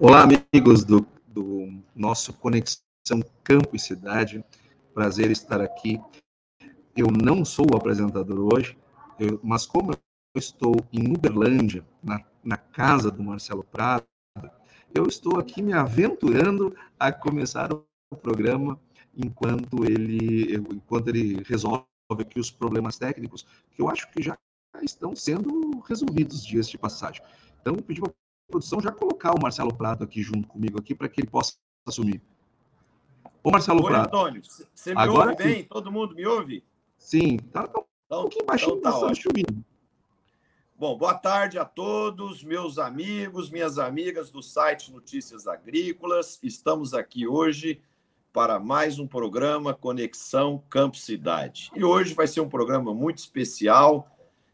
Olá, amigos do, do nosso Conexão Campo e Cidade. Prazer estar aqui. Eu não sou o apresentador hoje, eu, mas como eu estou em Uberlândia, na, na casa do Marcelo Prado, eu estou aqui me aventurando a começar o programa enquanto ele, enquanto ele resolve aqui os problemas técnicos, que eu acho que já estão sendo resolvidos dias de passagem. Então, pedi para produção já colocar o Marcelo Prado aqui junto comigo aqui para que ele possa assumir. Ô, Marcelo Oi, Prado. Antônio, você me Agora ouve bem? Todo mundo me ouve? Sim, tá, tá um então, pouquinho baixinho, então tá subindo. Bom, boa tarde a todos, meus amigos, minhas amigas do site Notícias Agrícolas. Estamos aqui hoje para mais um programa Conexão Campo Cidade. E hoje vai ser um programa muito especial.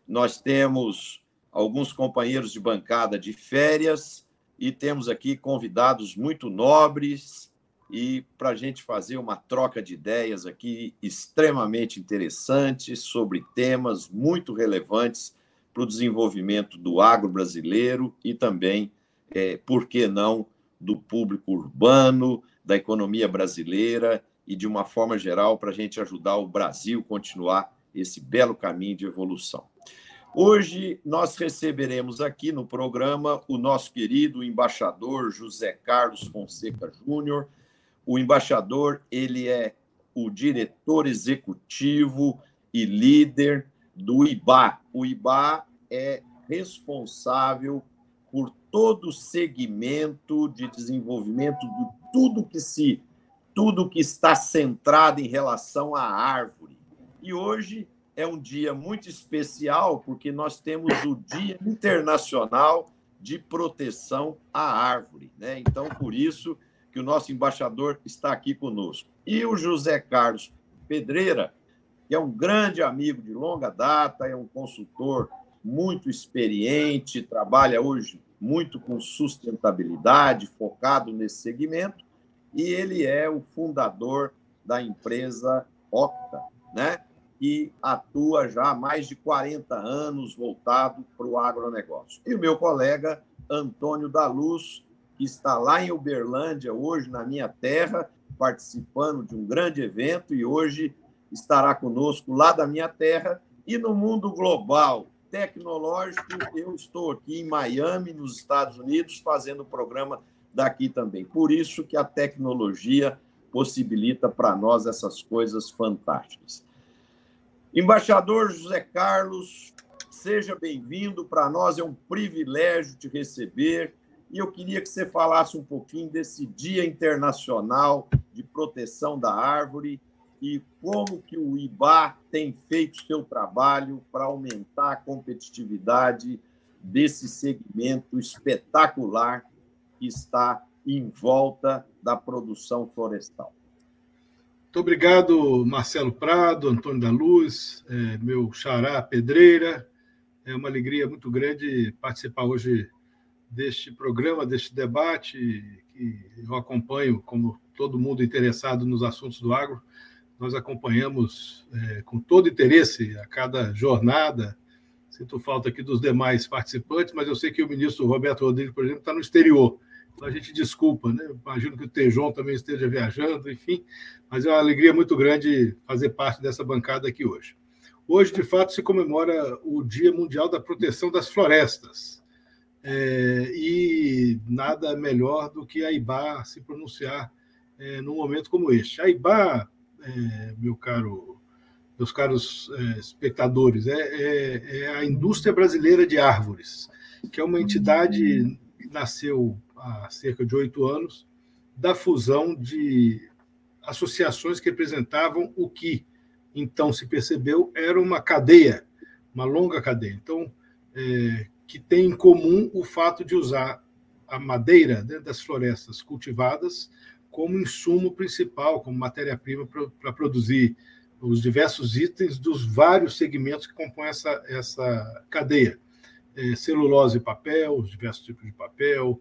Nós temos alguns companheiros de bancada de férias e temos aqui convidados muito nobres e para a gente fazer uma troca de ideias aqui extremamente interessante sobre temas muito relevantes para o desenvolvimento do agro brasileiro e também, é, por que não, do público urbano, da economia brasileira e, de uma forma geral, para a gente ajudar o Brasil a continuar esse belo caminho de evolução. Hoje nós receberemos aqui no programa o nosso querido embaixador José Carlos Fonseca Júnior. O embaixador, ele é o diretor executivo e líder do IBA. O IBA é responsável por todo o segmento de desenvolvimento de tudo que se tudo que está centrado em relação à árvore. E hoje é um dia muito especial porque nós temos o Dia Internacional de Proteção à Árvore, né? Então, por isso que o nosso embaixador está aqui conosco. E o José Carlos Pedreira, que é um grande amigo de longa data, é um consultor muito experiente, trabalha hoje muito com sustentabilidade, focado nesse segmento, e ele é o fundador da empresa Octa, né? Que atua já há mais de 40 anos voltado para o agronegócio. E o meu colega Antônio da Luz, que está lá em Uberlândia, hoje na minha terra, participando de um grande evento e hoje estará conosco lá da minha terra e no mundo global tecnológico, eu estou aqui em Miami, nos Estados Unidos, fazendo o programa daqui também. Por isso que a tecnologia possibilita para nós essas coisas fantásticas. Embaixador José Carlos, seja bem-vindo. Para nós é um privilégio te receber. E eu queria que você falasse um pouquinho desse Dia Internacional de Proteção da Árvore e como que o IBA tem feito seu trabalho para aumentar a competitividade desse segmento espetacular que está em volta da produção florestal. Muito obrigado, Marcelo Prado, Antônio da Luz, é, meu xará Pedreira. É uma alegria muito grande participar hoje deste programa, deste debate, que eu acompanho como todo mundo interessado nos assuntos do agro nós acompanhamos é, com todo interesse a cada jornada. Sinto falta aqui dos demais participantes, mas eu sei que o ministro Roberto Rodrigues, por exemplo, está no exterior. A gente desculpa, né? Imagino que o Tejon também esteja viajando, enfim, mas é uma alegria muito grande fazer parte dessa bancada aqui hoje. Hoje, de fato, se comemora o Dia Mundial da Proteção das Florestas. É, e nada melhor do que a IBA se pronunciar é, num momento como este. A IBA é, meu caro, meus caros é, espectadores, é, é, é, a Indústria Brasileira de Árvores, que é uma entidade que nasceu há cerca de oito anos da fusão de associações que representavam o que então se percebeu era uma cadeia, uma longa cadeia. Então, é, que tem em comum o fato de usar a madeira dentro das florestas cultivadas como insumo principal, como matéria-prima para produzir os diversos itens dos vários segmentos que compõem essa, essa cadeia. É, celulose e papel, os diversos tipos de papel,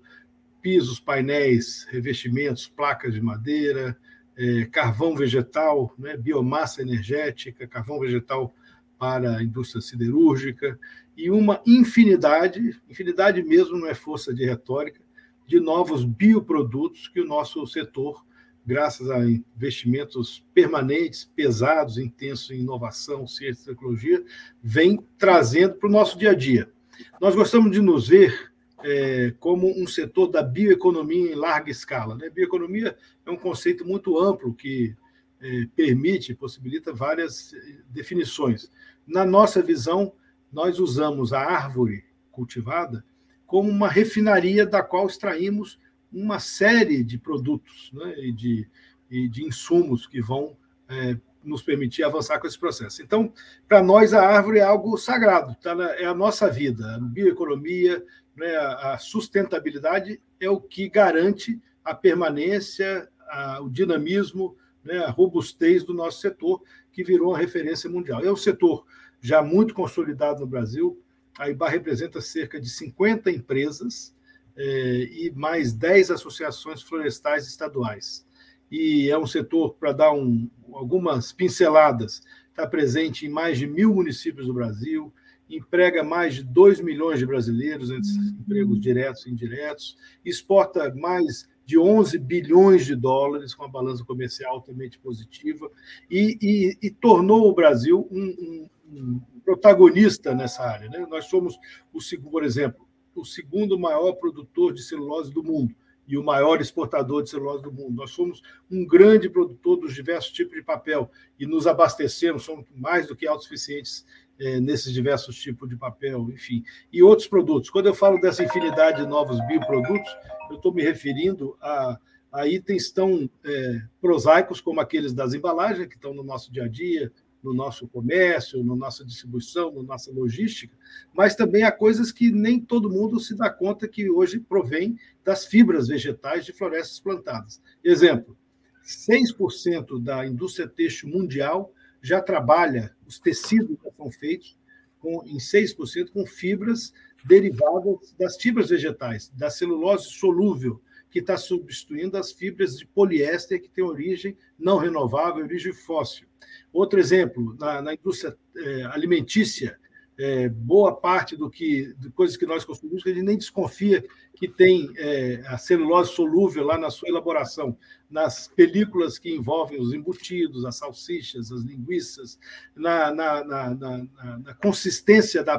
pisos, painéis, revestimentos, placas de madeira, é, carvão vegetal, né, biomassa energética, carvão vegetal para a indústria siderúrgica, e uma infinidade, infinidade mesmo não é força de retórica, de novos bioprodutos que o nosso setor, graças a investimentos permanentes, pesados, intensos em inovação, ciência e tecnologia, vem trazendo para o nosso dia a dia. Nós gostamos de nos ver é, como um setor da bioeconomia em larga escala. Né? Bioeconomia é um conceito muito amplo que é, permite, possibilita várias é, definições. Na nossa visão, nós usamos a árvore cultivada como uma refinaria da qual extraímos uma série de produtos né, e, de, e de insumos que vão é, nos permitir avançar com esse processo. Então, para nós, a árvore é algo sagrado, tá? é a nossa vida. A bioeconomia, né, a sustentabilidade é o que garante a permanência, a, o dinamismo, né, a robustez do nosso setor, que virou uma referência mundial. É um setor já muito consolidado no Brasil. A IBA representa cerca de 50 empresas é, e mais 10 associações florestais estaduais. E é um setor, para dar um, algumas pinceladas, está presente em mais de mil municípios do Brasil, emprega mais de 2 milhões de brasileiros, entre uhum. empregos diretos e indiretos, exporta mais de 11 bilhões de dólares, com a balança comercial altamente positiva, e, e, e tornou o Brasil um, um, um, protagonista nessa área. Né? Nós somos, o, por exemplo, o segundo maior produtor de celulose do mundo e o maior exportador de celulose do mundo. Nós somos um grande produtor dos diversos tipos de papel e nos abastecemos, somos mais do que autossuficientes é, nesses diversos tipos de papel, enfim, e outros produtos. Quando eu falo dessa infinidade de novos bioprodutos, eu estou me referindo a, a itens tão é, prosaicos como aqueles das embalagens, que estão no nosso dia a dia, no nosso comércio, na nossa distribuição, na nossa logística, mas também há coisas que nem todo mundo se dá conta que hoje provém das fibras vegetais de florestas plantadas. Exemplo, 6% da indústria têxtil mundial já trabalha, os tecidos já são feitos com, em 6% com fibras derivadas das fibras vegetais, da celulose solúvel, que está substituindo as fibras de poliéster que tem origem não renovável, origem fóssil. Outro exemplo, na, na indústria é, alimentícia, é, boa parte do que de coisas que nós consumimos que a gente nem desconfia que tem é, a celulose solúvel lá na sua elaboração, nas películas que envolvem os embutidos, as salsichas, as linguiças, na, na, na, na consistência da,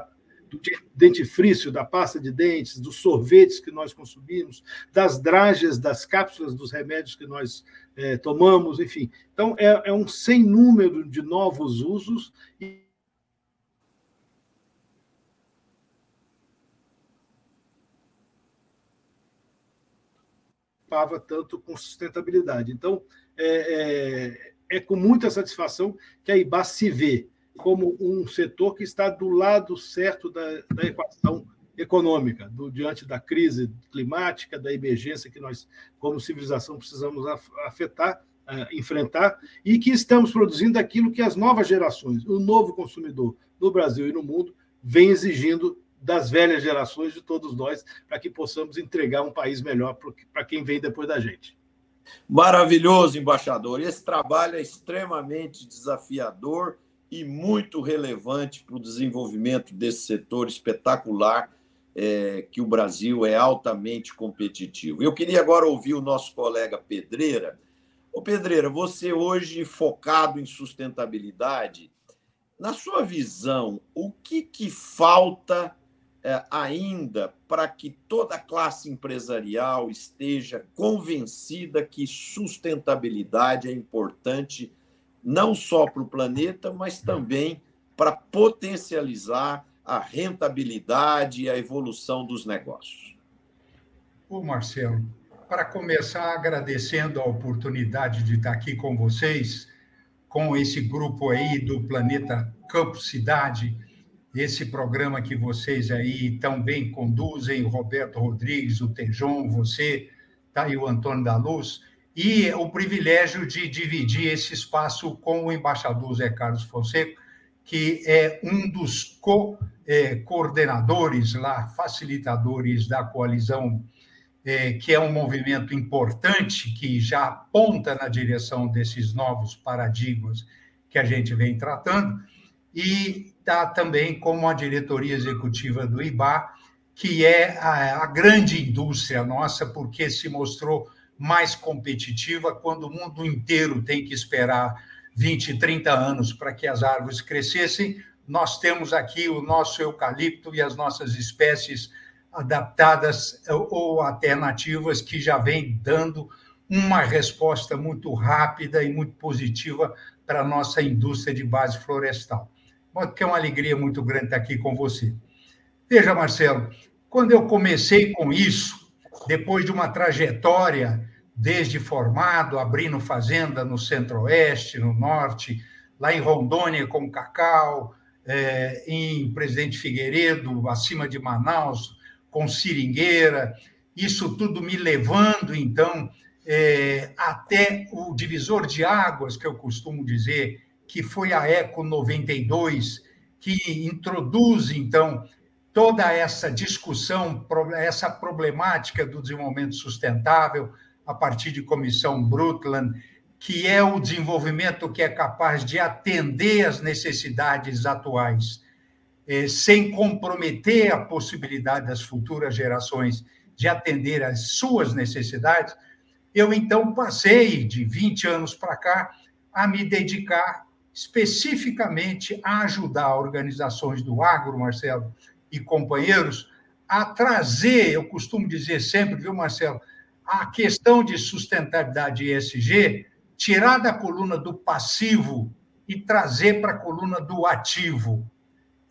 do dentifrício, da pasta de dentes, dos sorvetes que nós consumimos, das dragas, das cápsulas dos remédios que nós é, tomamos, enfim. Então, é, é um sem número de novos usos e preocupava tanto com sustentabilidade. Então, é, é, é com muita satisfação que a IBA se vê como um setor que está do lado certo da, da equação econômica, do, diante da crise climática, da emergência que nós, como civilização, precisamos afetar, uh, enfrentar, e que estamos produzindo aquilo que as novas gerações, o novo consumidor no Brasil e no mundo, vem exigindo das velhas gerações, de todos nós, para que possamos entregar um país melhor para quem vem depois da gente. Maravilhoso, embaixador. Esse trabalho é extremamente desafiador e muito relevante para o desenvolvimento desse setor espetacular é, que o Brasil é altamente competitivo. Eu queria agora ouvir o nosso colega Pedreira. Ô Pedreira, você hoje focado em sustentabilidade, na sua visão, o que, que falta é, ainda para que toda a classe empresarial esteja convencida que sustentabilidade é importante não só para o planeta, mas também para potencializar a rentabilidade e a evolução dos negócios. Ô Marcelo, para começar agradecendo a oportunidade de estar aqui com vocês, com esse grupo aí do Planeta Campo Cidade, esse programa que vocês aí também conduzem, o Roberto Rodrigues, o Tejon, você, tá aí o Antônio da Luz, e o privilégio de dividir esse espaço com o embaixador Zé Carlos Fonseca, que é um dos co-coordenadores lá, facilitadores da coalizão, é, que é um movimento importante que já aponta na direção desses novos paradigmas que a gente vem tratando, e está também como a diretoria executiva do IBA, que é a, a grande indústria nossa, porque se mostrou mais competitiva quando o mundo inteiro tem que esperar 20, 30 anos para que as árvores crescessem. Nós temos aqui o nosso eucalipto e as nossas espécies adaptadas ou até nativas que já vem dando uma resposta muito rápida e muito positiva para a nossa indústria de base florestal. Que é uma alegria muito grande estar aqui com você. Veja, Marcelo, quando eu comecei com isso, depois de uma trajetória desde formado, abrindo fazenda no centro-oeste, no norte, lá em Rondônia com cacau, é, em Presidente Figueiredo, acima de Manaus, com seringueira, isso tudo me levando, então, é, até o divisor de águas, que eu costumo dizer, que foi a Eco 92, que introduz, então, toda essa discussão, essa problemática do desenvolvimento sustentável, a partir de Comissão Brundtland, que é o desenvolvimento que é capaz de atender às necessidades atuais, é, sem comprometer a possibilidade das futuras gerações de atender às suas necessidades, eu então passei de 20 anos para cá a me dedicar especificamente a ajudar organizações do agro, Marcelo, e companheiros, a trazer, eu costumo dizer sempre, viu, Marcelo, a questão de sustentabilidade ESG, tirar da coluna do passivo e trazer para a coluna do ativo.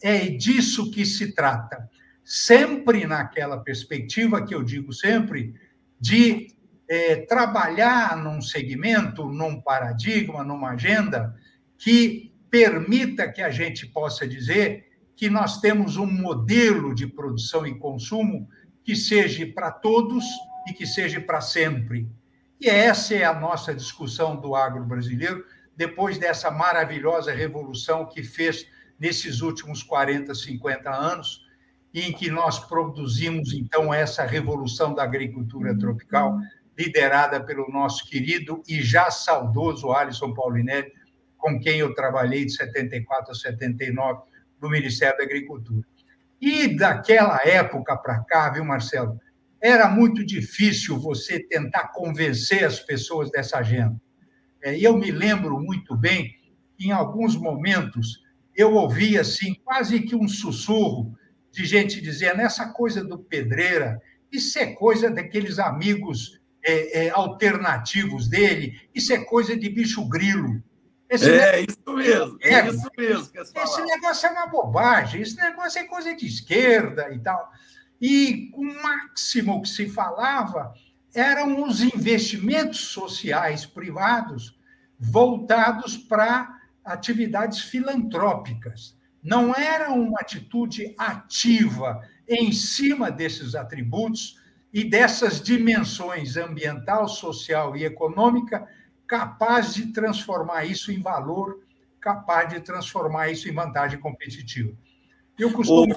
É disso que se trata. Sempre naquela perspectiva que eu digo sempre, de é, trabalhar num segmento, num paradigma, numa agenda que permita que a gente possa dizer que nós temos um modelo de produção e consumo que seja para todos e que seja para sempre. E essa é a nossa discussão do agro brasileiro, depois dessa maravilhosa revolução que fez nesses últimos 40, 50 anos, em que nós produzimos, então, essa revolução da agricultura tropical, liderada pelo nosso querido e já saudoso Alisson Paulinelli, com quem eu trabalhei de 74 a 79 no Ministério da Agricultura. E daquela época para cá, viu, Marcelo, era muito difícil você tentar convencer as pessoas dessa agenda. É, eu me lembro muito bem, em alguns momentos, eu ouvia assim, quase que um sussurro de gente dizendo: essa coisa do pedreira, isso é coisa daqueles amigos é, é, alternativos dele, isso é coisa de bicho grilo. Esse é negócio, isso mesmo, é, é isso mesmo. Que esse negócio é uma bobagem, esse negócio é coisa de esquerda e tal. E o máximo que se falava eram os investimentos sociais privados voltados para atividades filantrópicas. Não era uma atitude ativa em cima desses atributos e dessas dimensões ambiental, social e econômica, capaz de transformar isso em valor, capaz de transformar isso em vantagem competitiva. Eu costumo.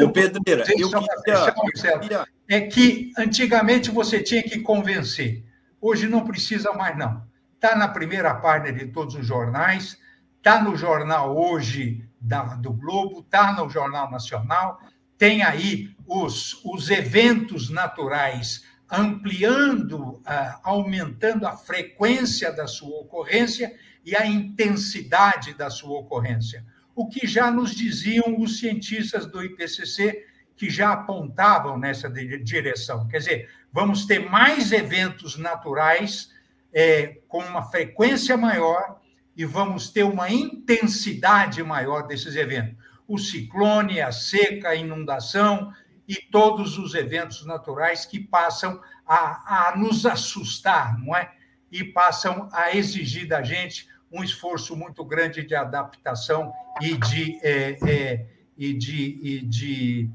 Ô, Pedreira, eu queria, Marcelo, é que antigamente você tinha que convencer. Hoje não precisa mais, não. Está na primeira página de todos os jornais, está no jornal hoje da, do Globo, está no Jornal Nacional, tem aí os, os eventos naturais ampliando, ah, aumentando a frequência da sua ocorrência e a intensidade da sua ocorrência. O que já nos diziam os cientistas do IPCC, que já apontavam nessa direção. Quer dizer, vamos ter mais eventos naturais é, com uma frequência maior e vamos ter uma intensidade maior desses eventos. O ciclone, a seca, a inundação e todos os eventos naturais que passam a, a nos assustar, não é? E passam a exigir da gente um esforço muito grande de adaptação e de, é, é, e de, e de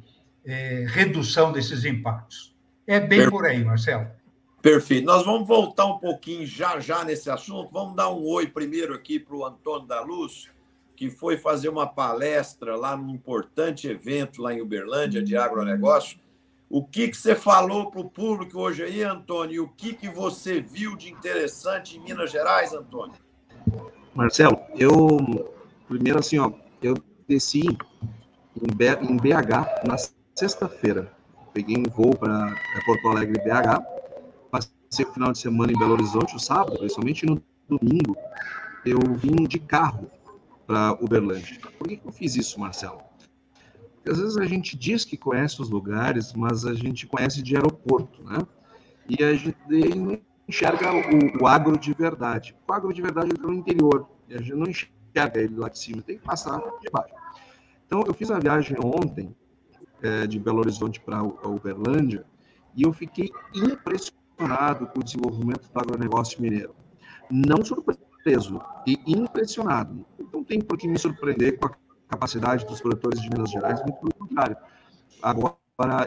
é, redução desses impactos. É bem por aí, Marcelo. Perfeito. Nós vamos voltar um pouquinho já já nesse assunto. Vamos dar um oi primeiro aqui para o Antônio da Luz que foi fazer uma palestra lá num importante evento lá em Uberlândia de agronegócio. O que, que você falou para o público hoje aí, Antônio? E o que, que você viu de interessante em Minas Gerais, Antônio? Marcelo, eu primeiro assim, ó, eu desci em BH na sexta-feira. Peguei um voo para Porto Alegre, BH. Passei o final de semana em Belo Horizonte, o sábado, principalmente no domingo. Eu vim de carro para Uberlândia. Por que, que eu fiz isso, Marcelo? Porque às vezes a gente diz que conhece os lugares, mas a gente conhece de aeroporto, né? E a gente não enxerga o, o agro de verdade. O agro de verdade está no interior, e a gente não enxerga ele lá de cima, tem que passar de baixo. Então, eu fiz a viagem ontem, é, de Belo Horizonte para Uberlândia, e eu fiquei impressionado com o desenvolvimento do agronegócio mineiro. Não surpreso, e impressionado. Não tem por que me surpreender com a capacidade dos produtores de Minas Gerais, muito pelo contrário. Agora,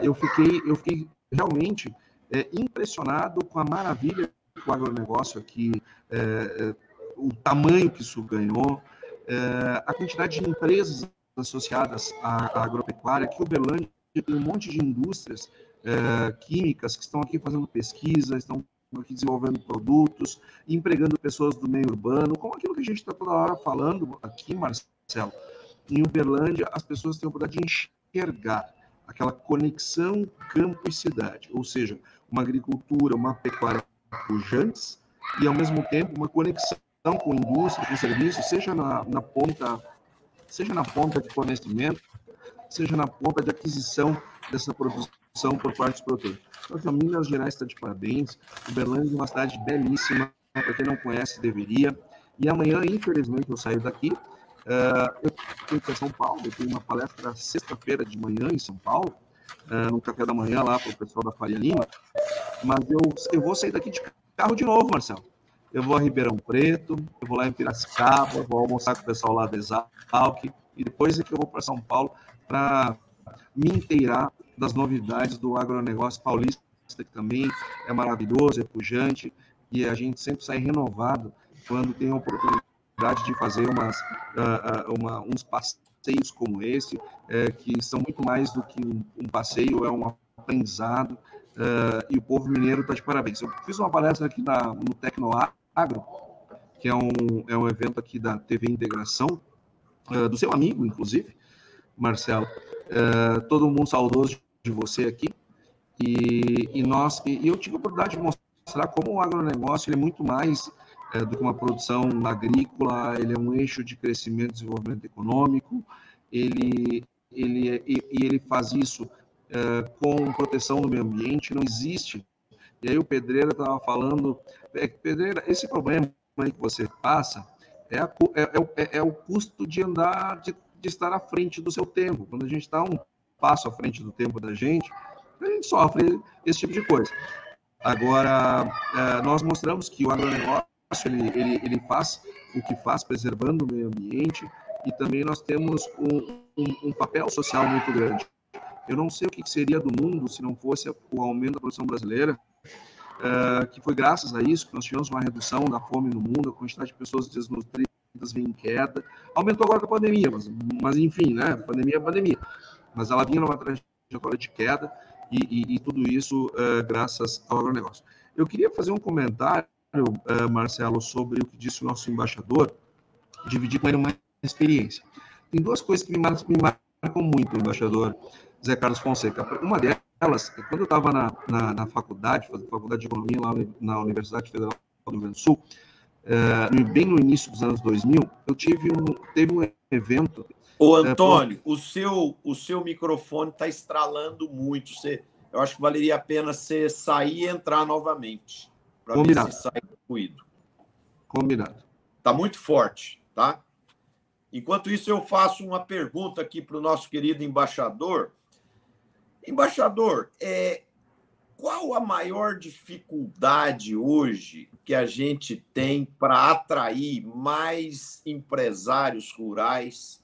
eu fiquei, eu fiquei realmente é, impressionado com a maravilha do agronegócio aqui, é, é, o tamanho que isso ganhou, é, a quantidade de empresas associadas à, à agropecuária, que o Uberlândia tem um monte de indústrias é, químicas que estão aqui fazendo pesquisa, estão desenvolvendo produtos, empregando pessoas do meio urbano, como aquilo que a gente está toda hora falando aqui, Marcelo. Em Uberlândia, as pessoas têm a oportunidade de enxergar aquela conexão campo e cidade, ou seja, uma agricultura, uma pecuária pujantes e, ao mesmo tempo, uma conexão com indústria, com serviços, seja na, na ponta seja na ponta de fornecimento, seja na ponta de aquisição dessa produção por parte dos produtores. Então, Minas Gerais está de parabéns. Uberlândia é uma cidade belíssima. Para quem não conhece, deveria. E amanhã, infelizmente, eu saio daqui. Uh, eu que ir São Paulo. Eu tenho uma palestra sexta-feira de manhã em São Paulo, uh, no café da manhã lá para o pessoal da Faria Lima. Mas eu, eu vou sair daqui de carro de novo, Marcelo. Eu vou a Ribeirão Preto, eu vou lá em Piracicaba, vou almoçar com o pessoal lá da Exalc, e depois é que eu vou para São Paulo para me inteirar das novidades do agronegócio paulista, que também é maravilhoso, é pujante, e a gente sempre sai renovado quando tem a oportunidade de fazer umas, uh, uma, uns passeios como esse, uh, que são muito mais do que um, um passeio, é um aprendizado, uh, e o povo mineiro está de parabéns. Eu fiz uma palestra aqui na, no Tecnoagro, que é um, é um evento aqui da TV Integração, uh, do seu amigo, inclusive, Marcelo. Uh, todo mundo saudoso de você aqui. E, e nós, e, eu tive a oportunidade de mostrar como o agronegócio é muito mais uh, do que uma produção agrícola, ele é um eixo de crescimento e desenvolvimento econômico, ele, ele, é, e, e ele faz isso com proteção do meio ambiente, não existe. E aí o Pedreira estava falando, é, Pedreira, esse problema aí que você passa, é, a, é, é, é, é, o custo de andar, de, de, estar à frente do seu tempo. Quando a gente está um passo à frente do tempo da gente, a gente sofre esse tipo de coisa. Agora, é, nós mostramos que o agronegócio ele, ele, ele faz o que faz, preservando o meio ambiente, e também nós temos um, um, um papel social muito grande. Eu não sei o que seria do mundo se não fosse o aumento da produção brasileira, uh, que foi graças a isso que nós tivemos uma redução da fome no mundo, a quantidade de pessoas desnutridas vem em queda. Aumentou agora com a pandemia, mas, mas enfim, né? Pandemia é pandemia. Mas ela vinha numa trajetória de queda e, e, e tudo isso uh, graças ao agronegócio. Eu queria fazer um comentário, uh, Marcelo, sobre o que disse o nosso embaixador, dividir com ele uma experiência. Tem duas coisas que me marcam, me marcam muito, embaixador Zé Carlos Fonseca. Uma delas elas, quando eu estava na, na, na, faculdade, fazendo faculdade de economia lá na Universidade Federal do Rio Grande do Sul, é, bem no início dos anos 2000, eu tive um, teve um evento. Ô, eh, Antônio, é, por... o, seu, o seu microfone está estralando muito. Você, eu acho que valeria a pena você sair e entrar novamente. Para ver se sai ruído. Combinado. Está muito forte, tá? Enquanto isso, eu faço uma pergunta aqui para o nosso querido embaixador Embaixador, é, qual a maior dificuldade hoje que a gente tem para atrair mais empresários rurais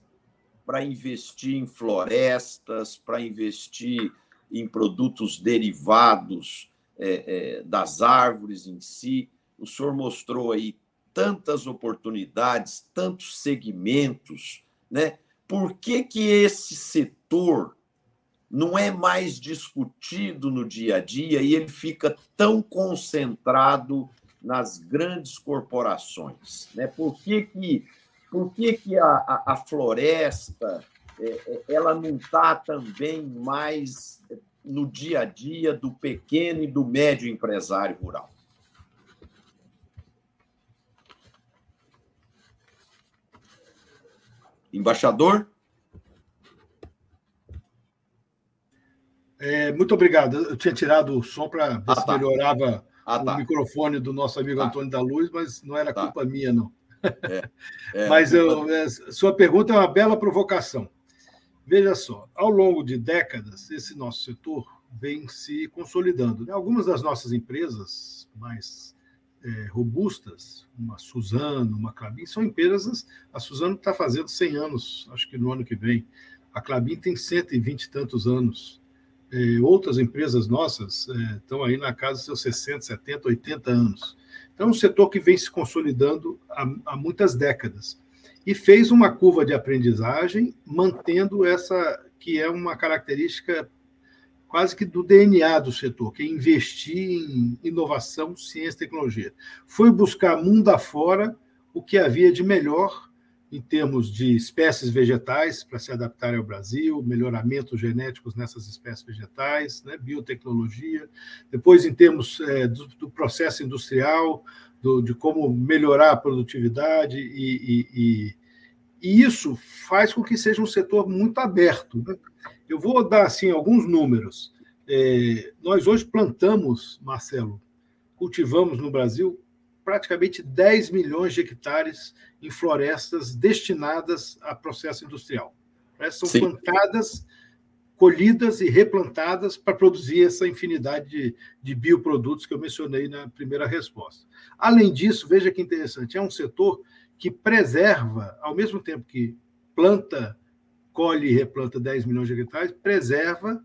para investir em florestas, para investir em produtos derivados é, é, das árvores em si? O senhor mostrou aí tantas oportunidades, tantos segmentos, né? Por que, que esse setor não é mais discutido no dia a dia e ele fica tão concentrado nas grandes corporações. Né? Por que, que, por que, que a, a, a floresta é, ela não está também mais no dia a dia do pequeno e do médio empresário rural? Embaixador? É, muito obrigado. Eu tinha tirado o som para ver ah, se tá. melhorava ah, tá. o microfone do nosso amigo tá. Antônio da Luz, mas não era tá. culpa minha, não. É, é, mas eu, é, sua pergunta é uma bela provocação. Veja só, ao longo de décadas, esse nosso setor vem se consolidando. Né? Algumas das nossas empresas mais é, robustas, uma Suzano, uma Clabin, são empresas. A Suzano está fazendo 100 anos, acho que no ano que vem. A Clabin tem 120 e tantos anos. É, outras empresas nossas é, estão aí na casa dos seus 60, 70, 80 anos. É um setor que vem se consolidando há, há muitas décadas. E fez uma curva de aprendizagem, mantendo essa que é uma característica quase que do DNA do setor, que é investir em inovação, ciência e tecnologia. Foi buscar mundo afora o que havia de melhor em termos de espécies vegetais para se adaptarem ao Brasil, melhoramentos genéticos nessas espécies vegetais, né, biotecnologia. Depois, em termos é, do, do, processo industrial, do, de como melhorar a produtividade, e, e, e, e, isso faz com que seja um setor muito aberto. Né? Eu vou dar assim alguns números. É, nós hoje plantamos, Marcelo, cultivamos no Brasil praticamente 10 milhões de hectares em florestas destinadas a processo industrial. São Sim. plantadas, colhidas e replantadas para produzir essa infinidade de, de bioprodutos que eu mencionei na primeira resposta. Além disso, veja que interessante, é um setor que preserva, ao mesmo tempo que planta colhe e replanta 10 milhões de hectares, preserva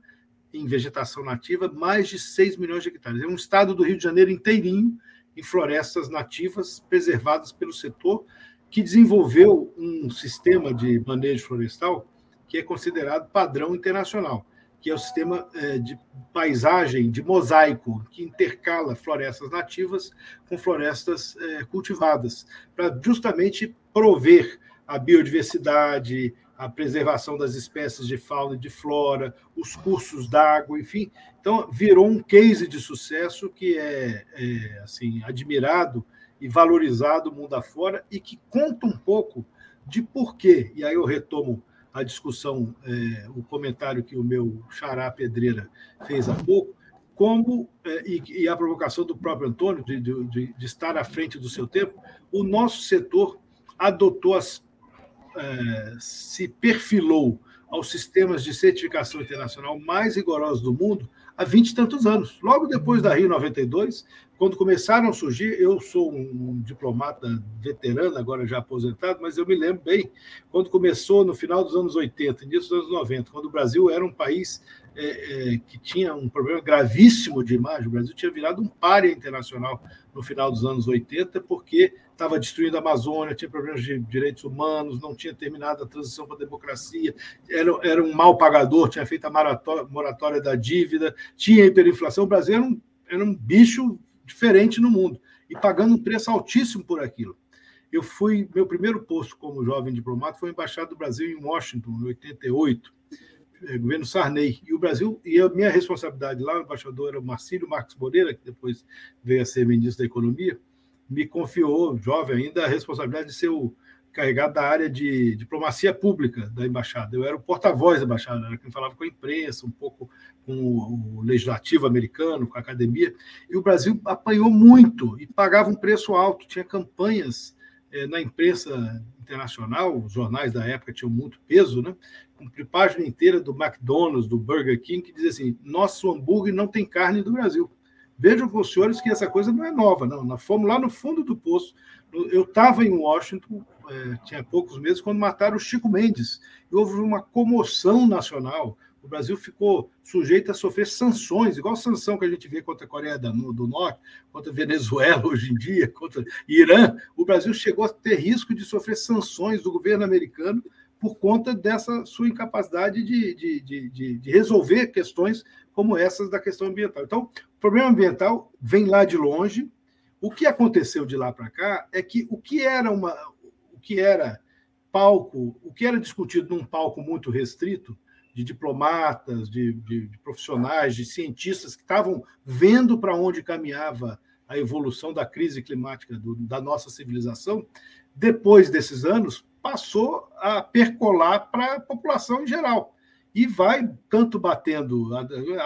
em vegetação nativa mais de 6 milhões de hectares. É um estado do Rio de Janeiro inteirinho em florestas nativas preservadas pelo setor que desenvolveu um sistema de manejo florestal que é considerado padrão internacional, que é o sistema é, de paisagem de mosaico, que intercala florestas nativas com florestas é, cultivadas, para justamente prover a biodiversidade, a preservação das espécies de fauna e de flora, os cursos d'água, enfim. Então, virou um case de sucesso que é, é assim admirado e valorizado mundo afora e que conta um pouco de porquê. E aí eu retomo a discussão, é, o comentário que o meu xará Pedreira fez há pouco, como, é, e, e, a provocação do próprio Antônio, de, de, de estar à frente do seu tempo, o nosso setor adotou as é, se perfilou aos sistemas de certificação internacional mais rigorosos do mundo há 20 e tantos anos. Logo depois da Rio 92, quando começaram a surgir, eu sou um diplomata veterano, agora já aposentado, mas eu me lembro bem, quando começou no final dos anos 80, início dos anos 90, quando o Brasil era um país é, é, que tinha um problema gravíssimo de imagem, o Brasil tinha virado um párea internacional no final dos anos 80, porque estava destruindo a Amazônia, tinha problemas de direitos humanos, não tinha terminado a transição para a democracia, era, era um mal pagador, tinha feito a moratória da dívida, tinha hiperinflação. O Brasil era um, era um bicho diferente no mundo e pagando um preço altíssimo por aquilo. Eu fui, meu primeiro posto como jovem diplomata foi embaixada do Brasil em Washington, em 88, eh, governo Sarney. E o Brasil, e a minha responsabilidade lá, o embaixador era o Marcílio Marques Moreira, que depois veio a ser ministro da Economia, me confiou, jovem ainda, a responsabilidade de ser o carregado da área de diplomacia pública da embaixada. Eu era o porta-voz da embaixada, era quem falava com a imprensa, um pouco com o legislativo americano, com a academia. E o Brasil apanhou muito e pagava um preço alto. Tinha campanhas eh, na imprensa internacional, os jornais da época tinham muito peso, né? com página inteira do McDonald's, do Burger King, que dizia assim: nosso hambúrguer não tem carne do Brasil. Vejam com os senhores que essa coisa não é nova, não. Nós fomos lá no fundo do poço. Eu estava em Washington, é, tinha poucos meses, quando mataram o Chico Mendes. E houve uma comoção nacional. O Brasil ficou sujeito a sofrer sanções, igual sanção que a gente vê contra a Coreia do Norte, contra a Venezuela hoje em dia, contra Irã. O Brasil chegou a ter risco de sofrer sanções do governo americano por conta dessa sua incapacidade de, de, de, de, resolver questões como essas da questão ambiental. Então, o problema ambiental vem lá de longe. O que aconteceu de lá para cá é que o que era uma, o que era palco, o que era discutido num palco muito restrito, de diplomatas, de, de, de profissionais, de cientistas que estavam vendo para onde caminhava a evolução da crise climática do, da nossa civilização, depois desses anos, passou a percolar para a população em geral. E vai tanto batendo,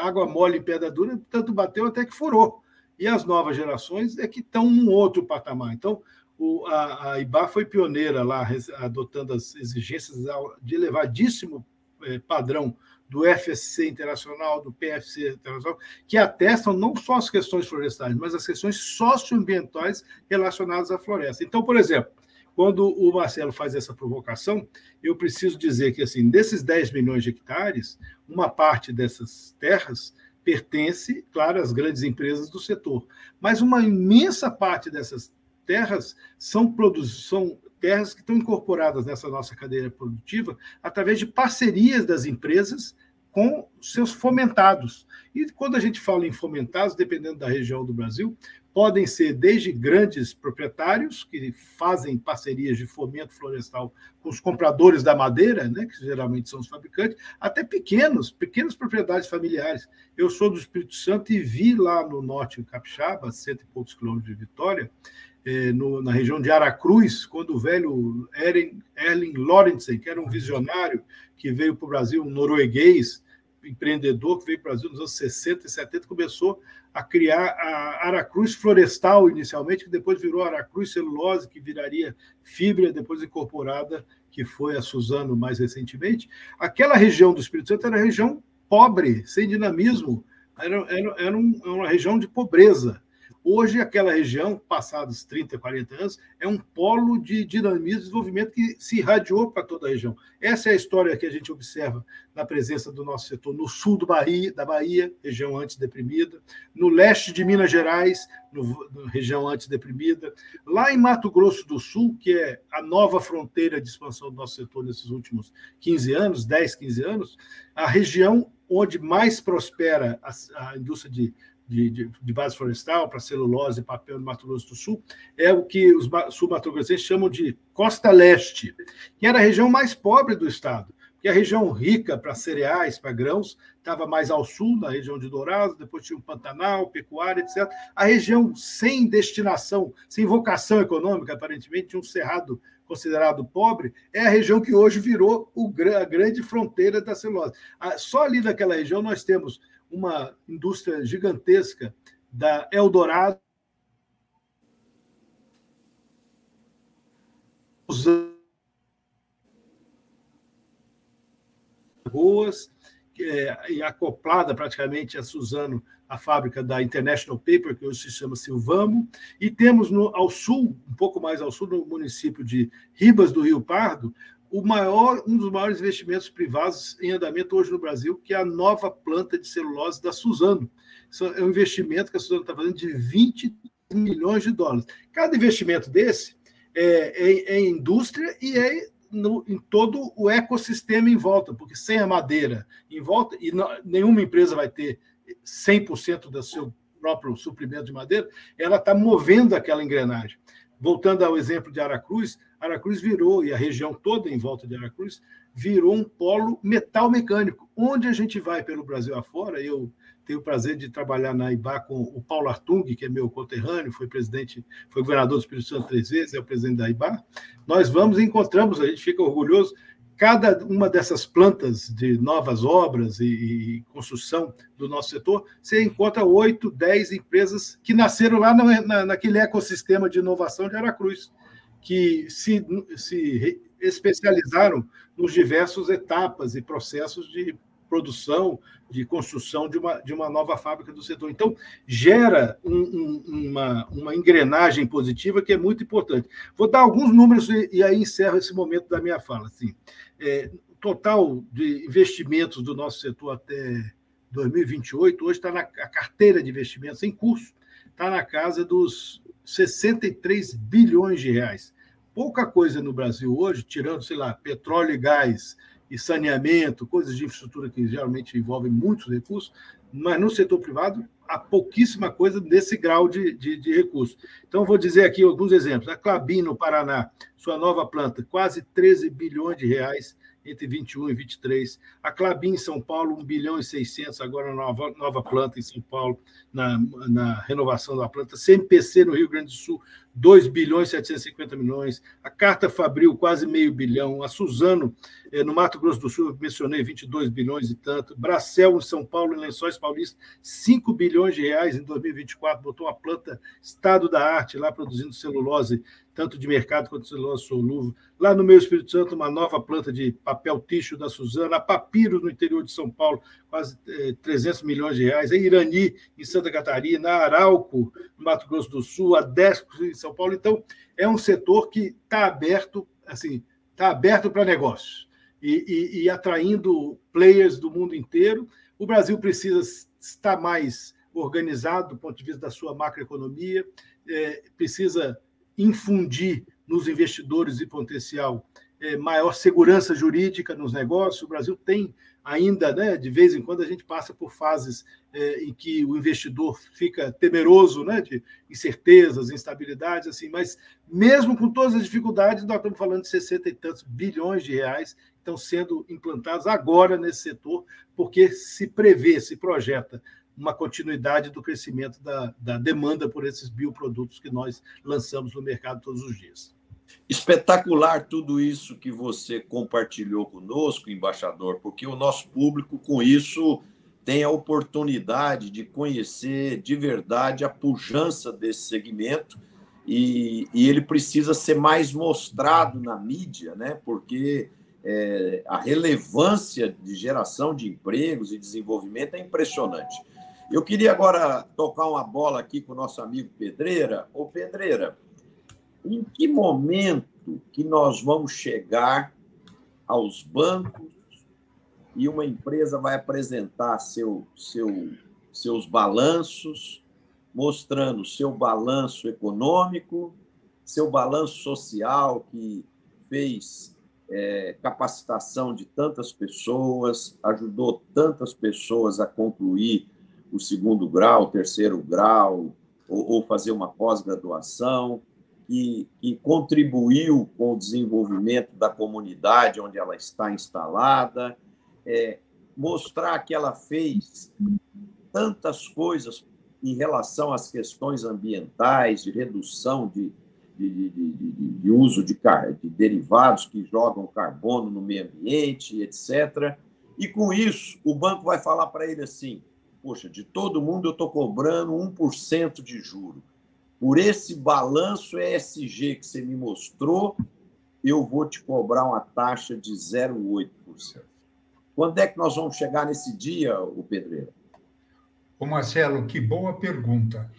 água mole em pedra dura, tanto bateu até que furou. E as novas gerações é que estão num outro patamar. Então, o, a, a IBA foi pioneira lá, adotando as exigências de elevadíssimo eh, padrão do FSC internacional, do PFC internacional, que atestam não só as questões florestais, mas as questões socioambientais relacionadas à floresta. Então, por exemplo, quando o Marcelo faz essa provocação, eu preciso dizer que, assim, desses 10 milhões de hectares, uma parte dessas terras pertence, claro, às grandes empresas do setor, mas uma imensa parte dessas terras são, são terras que estão incorporadas nessa nossa cadeia produtiva através de parcerias das empresas com seus fomentados. E quando a gente fala em fomentados, dependendo da região do Brasil, podem ser desde grandes proprietários que fazem parcerias de fomento florestal com os compradores da madeira, né, que geralmente são os fabricantes, até pequenos, pequenas propriedades familiares. Eu sou do Espírito Santo e vi lá no norte, em Capixaba, cento e poucos quilômetros de Vitória, é, no, na região de Aracruz, quando o velho Erling, Erling Lorentzen, que era um visionário que veio para o Brasil, um norueguês, empreendedor que veio para o Brasil nos anos 60 e 70, começou a criar a Aracruz Florestal inicialmente, que depois virou Aracruz Celulose, que viraria fibra, depois incorporada, que foi a Suzano mais recentemente. Aquela região do Espírito Santo era região pobre, sem dinamismo, era, era, era um, uma região de pobreza. Hoje, aquela região, passados 30, 40 anos, é um polo de dinamismo e desenvolvimento que se irradiou para toda a região. Essa é a história que a gente observa na presença do nosso setor no sul do Bahia, da Bahia, região antes deprimida, no leste de Minas Gerais, no, no, região antes deprimida, lá em Mato Grosso do Sul, que é a nova fronteira de expansão do nosso setor nesses últimos 15 anos, 10, 15 anos, a região onde mais prospera a, a indústria de de, de, de base florestal para celulose e papel no Mato Grosso do Sul, é o que os sul-mato-grossenses chamam de Costa Leste, que era a região mais pobre do estado, porque a região rica para cereais, para grãos, estava mais ao sul, na região de Dourados, depois tinha o Pantanal, pecuária, etc. A região sem destinação, sem vocação econômica, aparentemente, tinha um cerrado considerado pobre, é a região que hoje virou o, a grande fronteira da celulose. Só ali naquela região nós temos uma indústria gigantesca da Eldorado, boas é, e acoplada praticamente a Suzano, a fábrica da International Paper, que hoje se chama Silvamo, e temos no, ao sul, um pouco mais ao sul, no município de Ribas do Rio Pardo, o maior, um dos maiores investimentos privados em andamento hoje no Brasil, que é a nova planta de celulose da Suzano. Isso é um investimento que a Suzano está fazendo de 20 milhões de dólares. Cada investimento desse é, é, é em indústria e é no, em todo o ecossistema em volta, porque sem a madeira em volta, e não, nenhuma empresa vai ter 100% do seu próprio suprimento de madeira, ela está movendo aquela engrenagem. Voltando ao exemplo de Aracruz, Aracruz virou, e a região toda em volta de Aracruz, virou um polo metal mecânico. Onde a gente vai pelo Brasil afora, eu tenho o prazer de trabalhar na IBA com o Paulo Artung, que é meu conterrâneo, foi presidente, foi governador do Espírito Santo três vezes, é o presidente da IBA. Nós vamos e encontramos, a gente fica orgulhoso, cada uma dessas plantas de novas obras e, e, construção do nosso setor, você encontra oito, dez empresas que nasceram lá na, na, naquele ecossistema de inovação de Aracruz que se, se especializaram nos diversos etapas e processos de produção, de construção de uma, de uma nova fábrica do setor. Então, gera um, um, uma, uma engrenagem positiva que é muito importante. Vou dar alguns números e, e aí encerro esse momento da minha fala. Assim, é, total de investimentos do nosso setor até 2028, hoje está na carteira de investimentos em curso, está na casa dos 63 bilhões de reais. Pouca coisa no Brasil hoje, tirando, sei lá, petróleo e gás e saneamento, coisas de infraestrutura que geralmente envolvem muitos recursos, mas no setor privado há pouquíssima coisa nesse grau de, de, de recurso. Então, vou dizer aqui alguns exemplos. A Clabin, no Paraná, sua nova planta, quase 13 bilhões de reais entre 21 e 23. A Clabin em São Paulo, 1 bilhão e 600, agora nova, nova planta em São Paulo, na, na renovação da planta. CMPC no Rio Grande do Sul, 2 bilhões e 750 milhões. A Carta Fabril, quase meio bilhão. A Suzano, eh, no Mato Grosso do Sul, eu mencionei 22 bilhões e tanto. Bracel, em São Paulo, em Lençóis Paulistas, 5 bilhões de reais em 2024. Botou uma planta estado da arte lá produzindo celulose tanto de mercado quanto celulose solúvel. Lá no meu Espírito Santo, uma nova planta de papel tixo da Suzana, a Papiro, no interior de São Paulo, quase eh, 300 milhões de reais, a Irani, em Santa Catarina, a Arauco, no Mato Grosso do Sul, a Desco, em São Paulo. Então, é um setor que está aberto, assim, está aberto para negócios e, e, e atraindo players do mundo inteiro. O Brasil precisa estar mais organizado do ponto de vista da sua macroeconomia, é, precisa infundir nos investidores e potencial é, maior segurança jurídica nos negócios. O Brasil tem ainda, né, de vez em quando, a gente passa por fases é, em que o investidor fica temeroso né, de incertezas, instabilidades, assim, mas mesmo com todas as dificuldades, nós estamos falando de 60 e tantos bilhões de reais que estão sendo implantados agora nesse setor, porque se prevê, se projeta uma continuidade do crescimento da, da demanda por esses bioprodutos que nós lançamos no mercado todos os dias. Espetacular tudo isso que você compartilhou conosco, embaixador, porque o nosso público, com isso, tem a oportunidade de conhecer de verdade a pujança desse segmento e, e ele precisa ser mais mostrado na mídia, né? porque é, a relevância de geração de empregos e desenvolvimento é impressionante. Eu queria agora tocar uma bola aqui com o nosso amigo Pedreira. Ô, Pedreira, em que momento que nós vamos chegar aos bancos e uma empresa vai apresentar seu, seu, seus balanços, mostrando seu balanço econômico, seu balanço social, que fez é, capacitação de tantas pessoas, ajudou tantas pessoas a concluir o segundo grau, o terceiro grau, ou, ou fazer uma pós-graduação, que, contribuiu com o desenvolvimento da comunidade onde ela está instalada, é, mostrar que ela fez tantas coisas em relação às questões ambientais, de redução de, de, de, de uso de, de, derivados que jogam carbono no meio ambiente, etc. E com isso, o banco vai falar para ele assim: poxa, de todo mundo eu estou cobrando 1% de juro. Por esse balanço ESG que você me mostrou, eu vou te cobrar uma taxa de 0,8%. Quando é que nós vamos chegar nesse dia, o Pedreira? Ô Marcelo, que boa pergunta.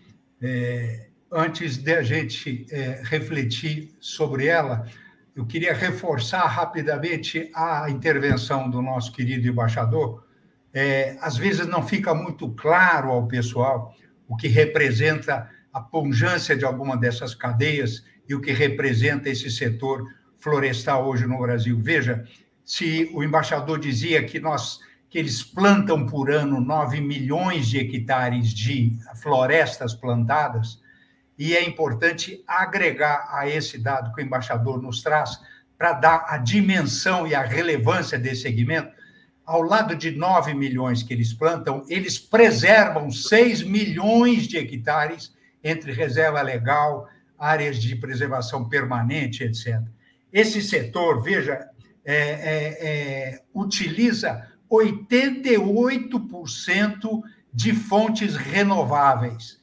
É, antes de a gente é, refletir sobre ela, eu queria reforçar rapidamente a intervenção do nosso querido embaixador, é, às vezes não fica muito claro ao pessoal o que representa a pungência de alguma dessas cadeias e o que representa esse setor florestal hoje no Brasil. Veja, se o embaixador dizia que nós que eles plantam por ano 9 milhões de hectares de florestas plantadas, e é importante agregar a esse dado que o embaixador nos traz para dar a dimensão e a relevância desse segmento, ao lado de 9 milhões que eles plantam, eles preservam 6 milhões de hectares entre reserva legal, áreas de preservação permanente, etc. Esse setor, veja, é, é, é, utiliza 88% de fontes renováveis.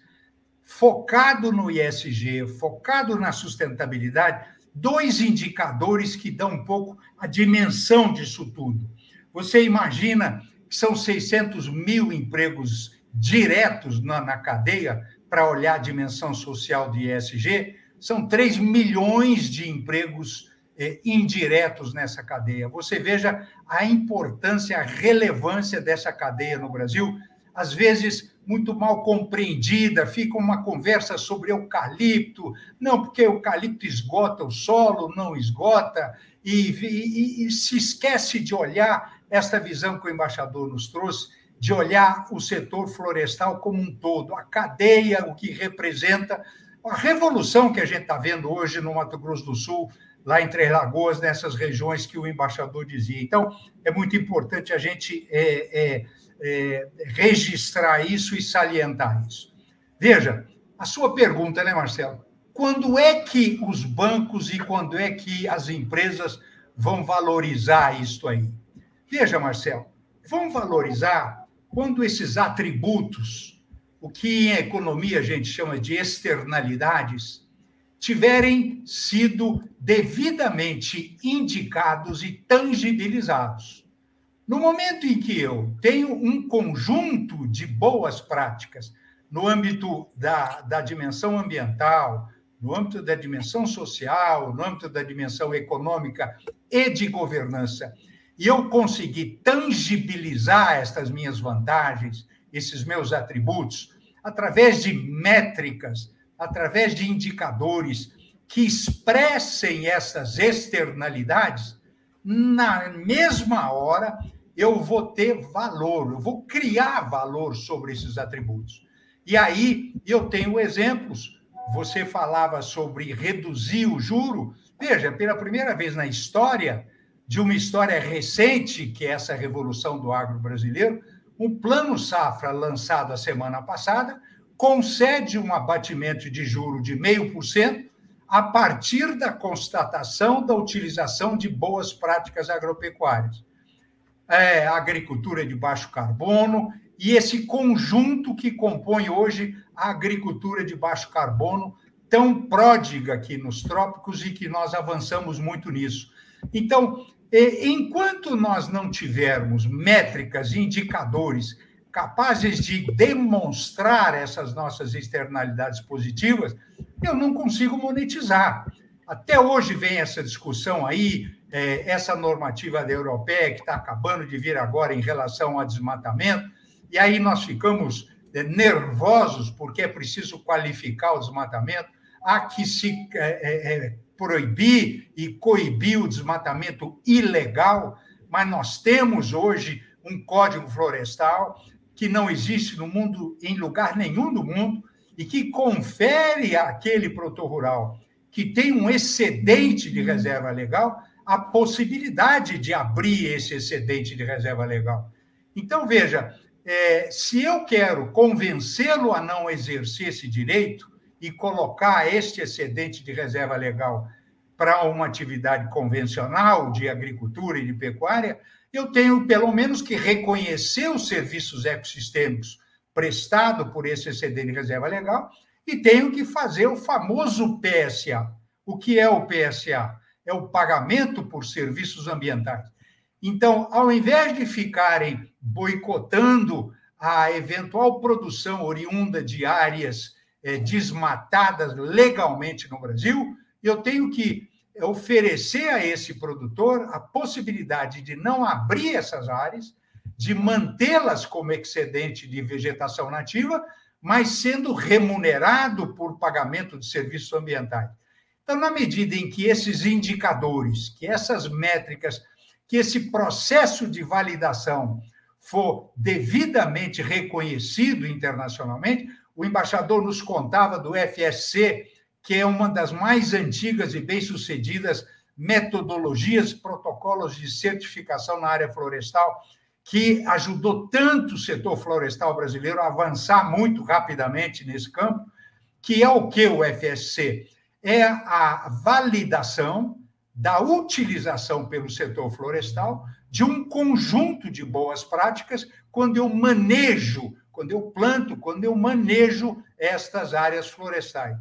Focado no ISG, focado na sustentabilidade, dois indicadores que dão um pouco a dimensão disso tudo. Você imagina que são 600 mil empregos diretos na, na cadeia para olhar a dimensão social de ESG? São 3 milhões de empregos eh, indiretos nessa cadeia. Você veja a importância, a relevância dessa cadeia no Brasil, às vezes muito mal compreendida, fica uma conversa sobre eucalipto, não, porque eucalipto esgota o solo, não esgota, e, e, e se esquece de olhar esta visão que o embaixador nos trouxe, de olhar o setor florestal como um todo, a cadeia, o que representa, a revolução que a gente está vendo hoje no Mato Grosso do Sul, lá em Três Lagoas, nessas regiões que o embaixador dizia. Então, é muito importante a gente é, é, é, registrar isso e salientar isso. Veja, a sua pergunta, né, Marcelo? Quando é que os bancos e quando é que as empresas vão valorizar isso aí? Veja, Marcelo, vão valorizar quando esses atributos, o que em economia a gente chama de externalidades, tiverem sido devidamente indicados e tangibilizados. No momento em que eu tenho um conjunto de boas práticas no âmbito da, da dimensão ambiental, no âmbito da dimensão social, no âmbito da dimensão econômica e de governança, e eu conseguir tangibilizar estas minhas vantagens, esses meus atributos, através de métricas, através de indicadores que expressem essas externalidades, na mesma hora eu vou ter valor, eu vou criar valor sobre esses atributos. E aí eu tenho exemplos. Você falava sobre reduzir o juro. Veja, pela primeira vez na história, de uma história recente, que é essa revolução do agro brasileiro, um plano safra lançado a semana passada concede um abatimento de juro de 0,5% a partir da constatação da utilização de boas práticas agropecuárias. É, agricultura de baixo carbono e esse conjunto que compõe hoje a agricultura de baixo carbono, tão pródiga aqui nos trópicos e que nós avançamos muito nisso. Então, enquanto nós não tivermos métricas, indicadores capazes de demonstrar essas nossas externalidades positivas, eu não consigo monetizar. Até hoje vem essa discussão aí, é, essa normativa da europeia que está acabando de vir agora em relação ao desmatamento, e aí nós ficamos é, nervosos porque é preciso qualificar o desmatamento, há que se é, proibir e coibir o desmatamento ilegal, mas nós temos hoje um código florestal que não existe no mundo, em lugar nenhum do mundo, e que confere àquele produtor rural que tem um excedente de reserva legal a possibilidade de abrir esse excedente de reserva legal. Então, veja, é, se eu quero convencê-lo a não exercer esse direito, e colocar este excedente de reserva legal para uma atividade convencional de agricultura e de pecuária, eu tenho pelo menos que reconhecer os serviços ecossistêmicos prestados por esse excedente de reserva legal e tenho que fazer o famoso PSA. O que é o PSA? É o pagamento por serviços ambientais. Então, ao invés de ficarem boicotando a eventual produção oriunda de áreas é, desmatadas legalmente no Brasil, eu tenho que oferecer a esse produtor a possibilidade de não abrir essas áreas, de mantê-las como excedente de vegetação nativa, mas sendo remunerado por pagamento de serviços ambientais. Então, na medida em que esses indicadores, que essas métricas, que esse processo de validação for devidamente reconhecido internacionalmente, o embaixador nos contava do FSC, que é uma das mais antigas e bem-sucedidas metodologias, protocolos de certificação na área florestal, que ajudou tanto o setor florestal brasileiro a avançar muito rapidamente nesse campo, que é o que o FSC? É a validação da utilização pelo setor florestal de um conjunto de boas práticas quando eu manejo quando eu planto, quando eu manejo estas áreas florestais.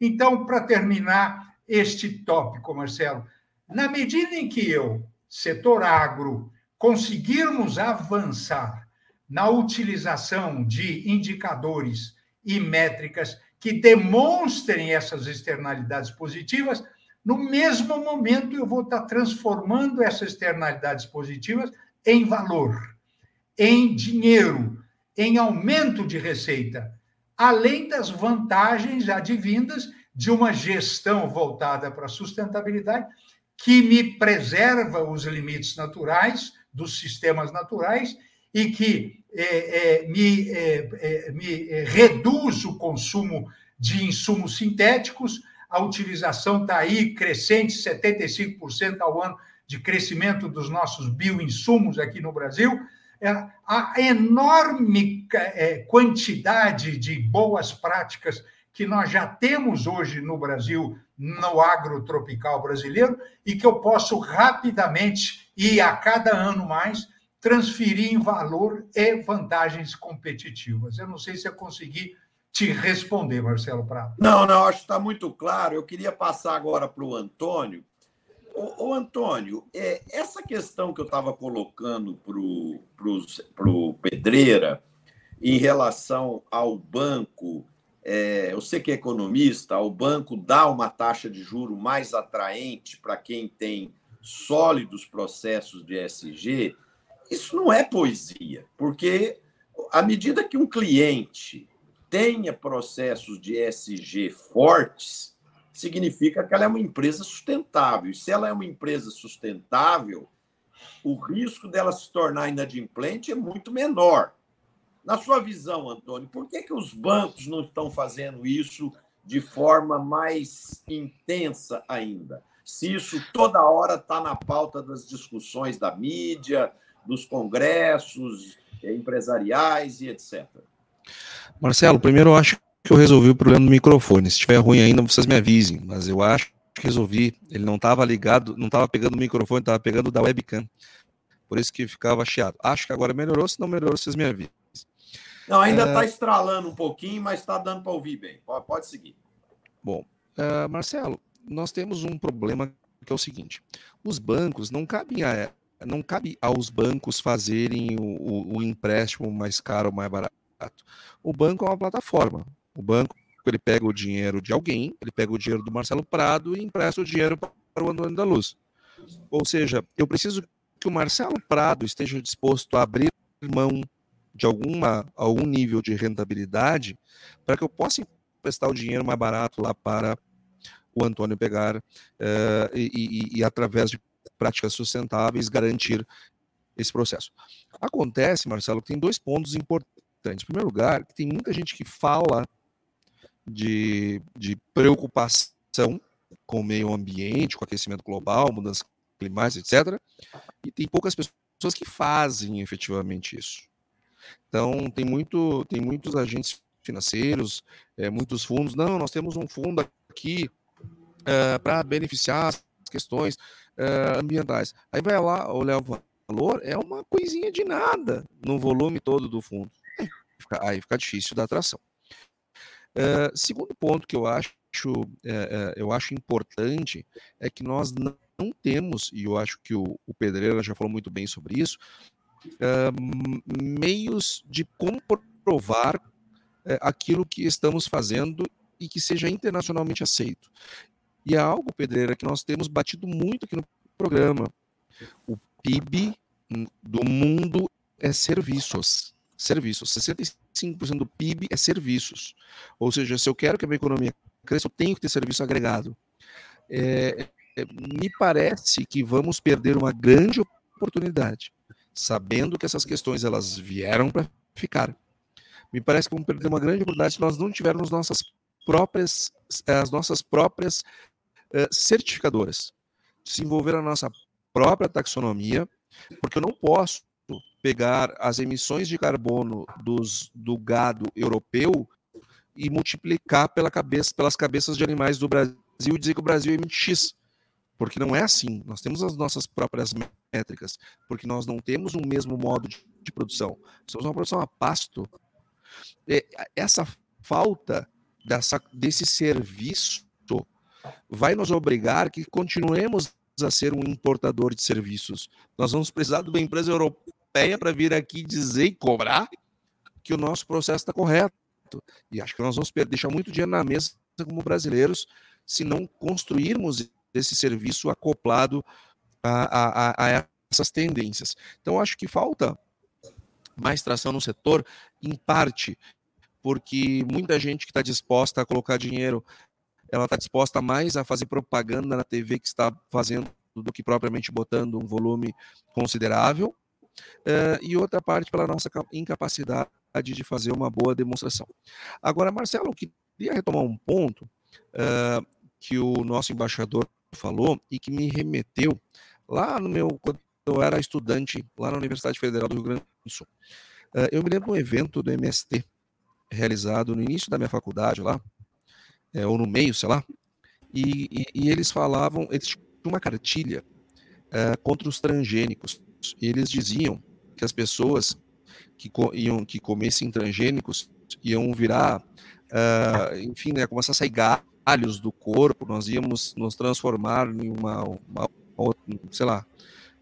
Então, para terminar este tópico, Marcelo, na medida em que eu, setor agro, conseguirmos avançar na utilização de indicadores e métricas que demonstrem essas externalidades positivas, no mesmo momento eu vou estar transformando essas externalidades positivas em valor, em dinheiro, em aumento de receita, além das vantagens advindas de uma gestão voltada para a sustentabilidade, que me preserva os limites naturais, dos sistemas naturais, e que é, é, me, é, é me reduz o consumo de insumos sintéticos. A utilização está aí crescente, 75% ao ano de crescimento dos nossos bioinsumos aqui no Brasil. É, a enorme é, quantidade de boas práticas que nós já temos hoje no Brasil, no agrotropical brasileiro, e que eu posso rapidamente e a cada ano mais transferir em valor e vantagens competitivas. Eu não sei se eu consegui te responder, Marcelo Prado. Não, não, acho que está muito claro. Eu queria passar agora para o Antônio. Ô, Antônio, é, essa questão que eu estava colocando para o Pedreira em relação ao banco é, eu sei que é economista, o banco dá uma taxa de juro mais atraente para quem tem sólidos processos de SG. Isso não é poesia, porque à medida que um cliente tenha processos de SG fortes, significa que ela é uma empresa sustentável. E se ela é uma empresa sustentável, o risco dela se tornar inadimplente é muito menor. Na sua visão, Antônio, por que, que os bancos não estão fazendo isso de forma mais intensa ainda? Se isso toda hora está na pauta das discussões da mídia, dos congressos eh, empresariais e etc. Marcelo, primeiro eu acho que eu resolvi o problema do microfone. Se estiver ruim ainda, vocês me avisem, mas eu acho que resolvi. Ele não estava ligado, não estava pegando o microfone, estava pegando da webcam. Por isso que ficava chiado. Acho que agora melhorou, se não melhorou, vocês me avisem. Não, ainda está é... estralando um pouquinho, mas está dando para ouvir bem. Pode, pode seguir. Bom, uh, Marcelo, nós temos um problema que é o seguinte: os bancos não cabem a, não cabe aos bancos fazerem o, o, o empréstimo mais caro ou mais barato. O banco é uma plataforma. O banco ele pega o dinheiro de alguém, ele pega o dinheiro do Marcelo Prado e empresta o dinheiro para o Antônio da Luz. Ou seja, eu preciso que o Marcelo Prado esteja disposto a abrir mão de alguma, algum nível de rentabilidade para que eu possa emprestar o dinheiro mais barato lá para o Antônio pegar uh, e, e, e, através de práticas sustentáveis, garantir esse processo. Acontece, Marcelo, que tem dois pontos importantes. Em primeiro lugar, tem muita gente que fala de, de preocupação com o meio ambiente, com aquecimento global, mudanças climáticas, etc. E tem poucas pessoas que fazem efetivamente isso. Então, tem, muito, tem muitos agentes financeiros, é, muitos fundos. Não, nós temos um fundo aqui é, para beneficiar as questões é, ambientais. Aí vai lá olhar o valor, é uma coisinha de nada no volume todo do fundo. Fica, aí fica difícil da atração. segundo ponto que eu acho, eu acho importante é que nós não temos, e eu acho que o, o Pedreira já falou muito bem sobre isso, uh, meios de comprovar uh, aquilo que estamos fazendo e que seja internacionalmente aceito. E é algo, Pedreira, que nós temos batido muito aqui no programa. O PIB do mundo é serviços. Serviços. 65% do PIB é serviços. Ou seja, se eu quero que a minha economia cresça, eu tenho que ter serviço agregado. É, é, me parece que vamos perder uma grande oportunidade sabendo que essas questões elas vieram para ficar. Me parece que vamos perder uma grande oportunidade se nós não tivermos nossas próprias, as nossas próprias uh, certificadoras, desenvolver a nossa própria taxonomia, porque eu não posso pegar as emissões de carbono dos, do gado europeu e multiplicar pela cabeça, pelas cabeças de animais do Brasil e dizer que o Brasil emite X. Porque não é assim. Nós temos as nossas próprias métricas, porque nós não temos um mesmo modo de, de produção. Nós temos uma produção a pasto. É, essa falta dessa, desse serviço vai nos obrigar que continuemos a ser um importador de serviços. Nós vamos precisar de uma empresa europeia para vir aqui dizer e cobrar que o nosso processo está correto. E acho que nós vamos deixar muito dinheiro na mesa como brasileiros se não construirmos desse serviço acoplado a, a, a essas tendências. Então, acho que falta mais tração no setor, em parte porque muita gente que está disposta a colocar dinheiro, ela está disposta mais a fazer propaganda na TV que está fazendo do que propriamente botando um volume considerável, uh, e outra parte pela nossa incapacidade de fazer uma boa demonstração. Agora, Marcelo, eu queria retomar um ponto uh, que o nosso embaixador falou e que me remeteu lá no meu quando eu era estudante lá na Universidade Federal do Rio Grande do Sul. Uh, eu me lembro de um evento do MST realizado no início da minha faculdade lá, é, ou no meio, sei lá, e, e, e eles falavam, eles tinham uma cartilha uh, contra os transgênicos. Eles diziam que as pessoas que iam que comessem transgênicos iam virar, uh, enfim, né, começar a sair galhos do corpo, nós íamos nos transformar em uma, uma, uma sei lá,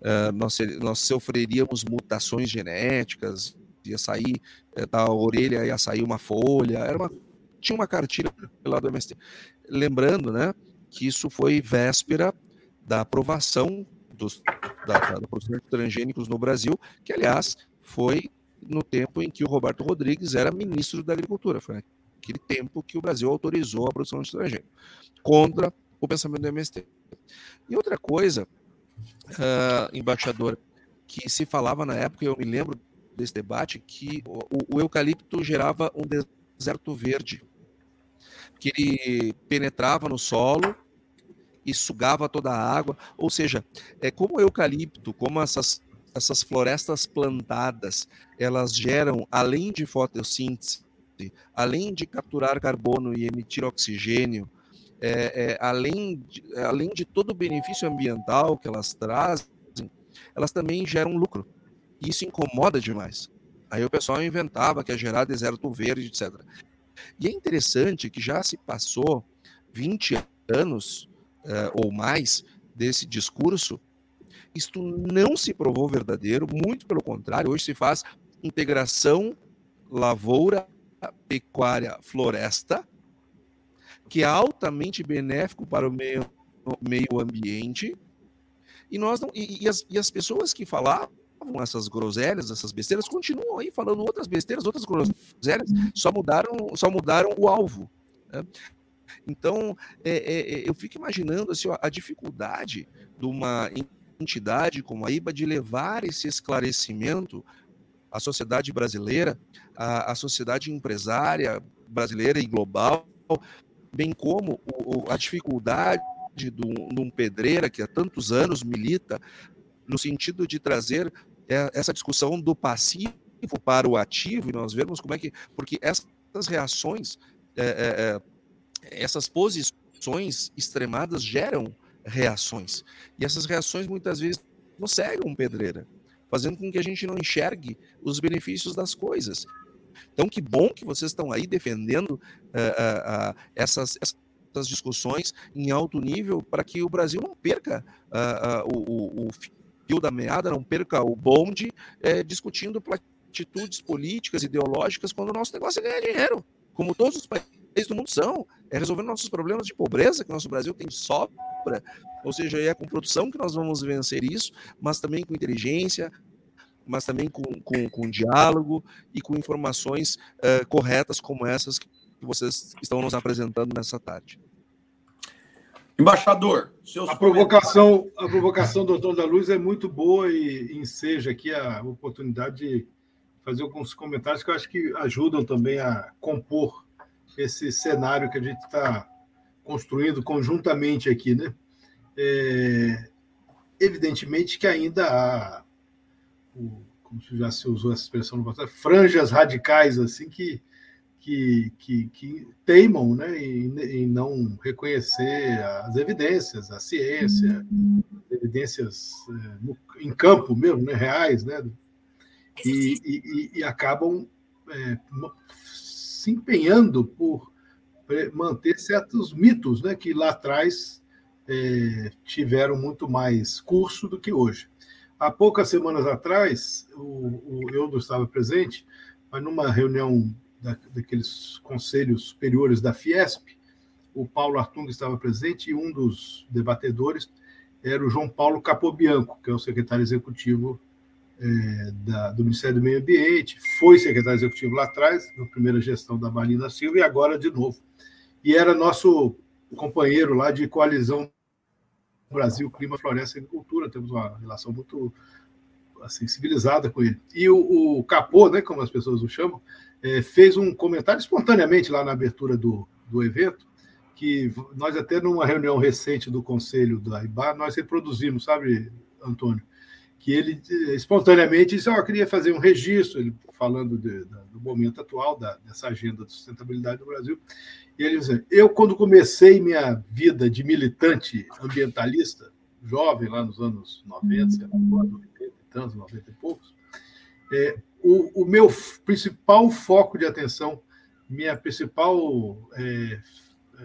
uh, nós, nós sofreríamos mutações genéticas, ia sair uh, da orelha, ia sair uma folha, era uma, tinha uma cartilha lá do MST. Lembrando, né, que isso foi véspera da aprovação dos, da, da, procedimento de transgênicos no Brasil, que, aliás, foi no tempo em que o Roberto Rodrigues era ministro da Agricultura. Foi naquele tempo que o Brasil autorizou a produção de transgênico, contra o pensamento do MST. E outra coisa, uh, embaixador, que se falava na época, eu me lembro desse debate, que o, o eucalipto gerava um deserto verde, que ele penetrava no solo e sugava toda a água. Ou seja, é como o eucalipto, como essas, essas florestas plantadas, elas geram, além de fotossíntese, além de capturar carbono e emitir oxigênio, é, é, além, de, além de todo o benefício ambiental que elas trazem, elas também geram lucro. E isso incomoda demais. Aí o pessoal inventava que ia gerar deserto verde, etc. E é interessante que já se passou 20 anos uh, ou mais desse discurso, isto não se provou verdadeiro, muito pelo contrário, hoje se faz integração lavoura, pecuária, floresta, que é altamente benéfico para o meio, meio ambiente, e nós não, e, e, as, e as pessoas que falavam essas groselhas, essas besteiras, continuam aí falando outras besteiras, outras groselhas, só mudaram, só mudaram o alvo. Né? Então, é, é, é, eu fico imaginando assim, a dificuldade de uma entidade como a IBA de levar esse esclarecimento à sociedade brasileira, à, à sociedade empresária brasileira e global, bem como o, a dificuldade de, de um pedreira que há tantos anos milita no sentido de trazer é, essa discussão do passivo para o ativo, e nós vemos como é que. Porque essas reações é, é, é essas posições extremadas geram reações. E essas reações muitas vezes não cegam pedreira, fazendo com que a gente não enxergue os benefícios das coisas. Então, que bom que vocês estão aí defendendo uh, uh, uh, essas, essas discussões em alto nível para que o Brasil não perca o, o, fio da meada, não perca o bonde discutindo atitudes políticas, ideológicas, quando o nosso negócio é ganhar dinheiro, como todos os países do mundo são. É resolvendo nossos problemas de pobreza, que nosso Brasil tem sobra, ou seja, é com produção que nós vamos vencer isso, mas também com inteligência, mas também com, com, com diálogo e com informações uh, corretas como essas que vocês estão nos apresentando nessa tarde. Embaixador, a provocação, a provocação do doutor da Luz é muito boa e enseja aqui a oportunidade de fazer alguns comentários que eu acho que ajudam também a compor esse cenário que a gente está construindo conjuntamente aqui, né? É, evidentemente que ainda há, como já se usou essa expressão no passado, franjas radicais assim que que, que, que teimam né, em, em, não reconhecer as evidências, a ciência, evidências é, em campo mesmo, né, reais, né, e, e, e acabam é, se empenhando por manter certos mitos né, que lá atrás é, tiveram muito mais curso do que hoje. Há poucas semanas atrás, o, o eu não estava presente, mas numa reunião da, daqueles conselhos superiores da Fiesp, o Paulo Artung estava presente e um dos debatedores era o João Paulo Capobianco, que é o secretário executivo é, da, do Ministério do Meio Ambiente, foi secretário executivo lá atrás, na primeira gestão da Marina Silva, e agora de novo. E era nosso companheiro lá de coalizão Brasil, clima, floresta e agricultura, temos uma relação muito assim, com ele. E o, o Capô, né, como as pessoas o chamam, é, fez um comentário espontaneamente lá na abertura do, do evento, que nós até numa reunião recente do Conselho da IBA, nós reproduzimos, sabe, Antônio? Que ele espontaneamente disse, oh, eu queria fazer um registro, ele falando de, do momento atual, da, dessa agenda de sustentabilidade do Brasil, e ele disse, eu quando comecei minha vida de militante ambientalista, jovem, lá nos anos 90, sei lá, 90 e tantos, 90 e poucos, é, o, o, meu principal foco de atenção, minha principal é,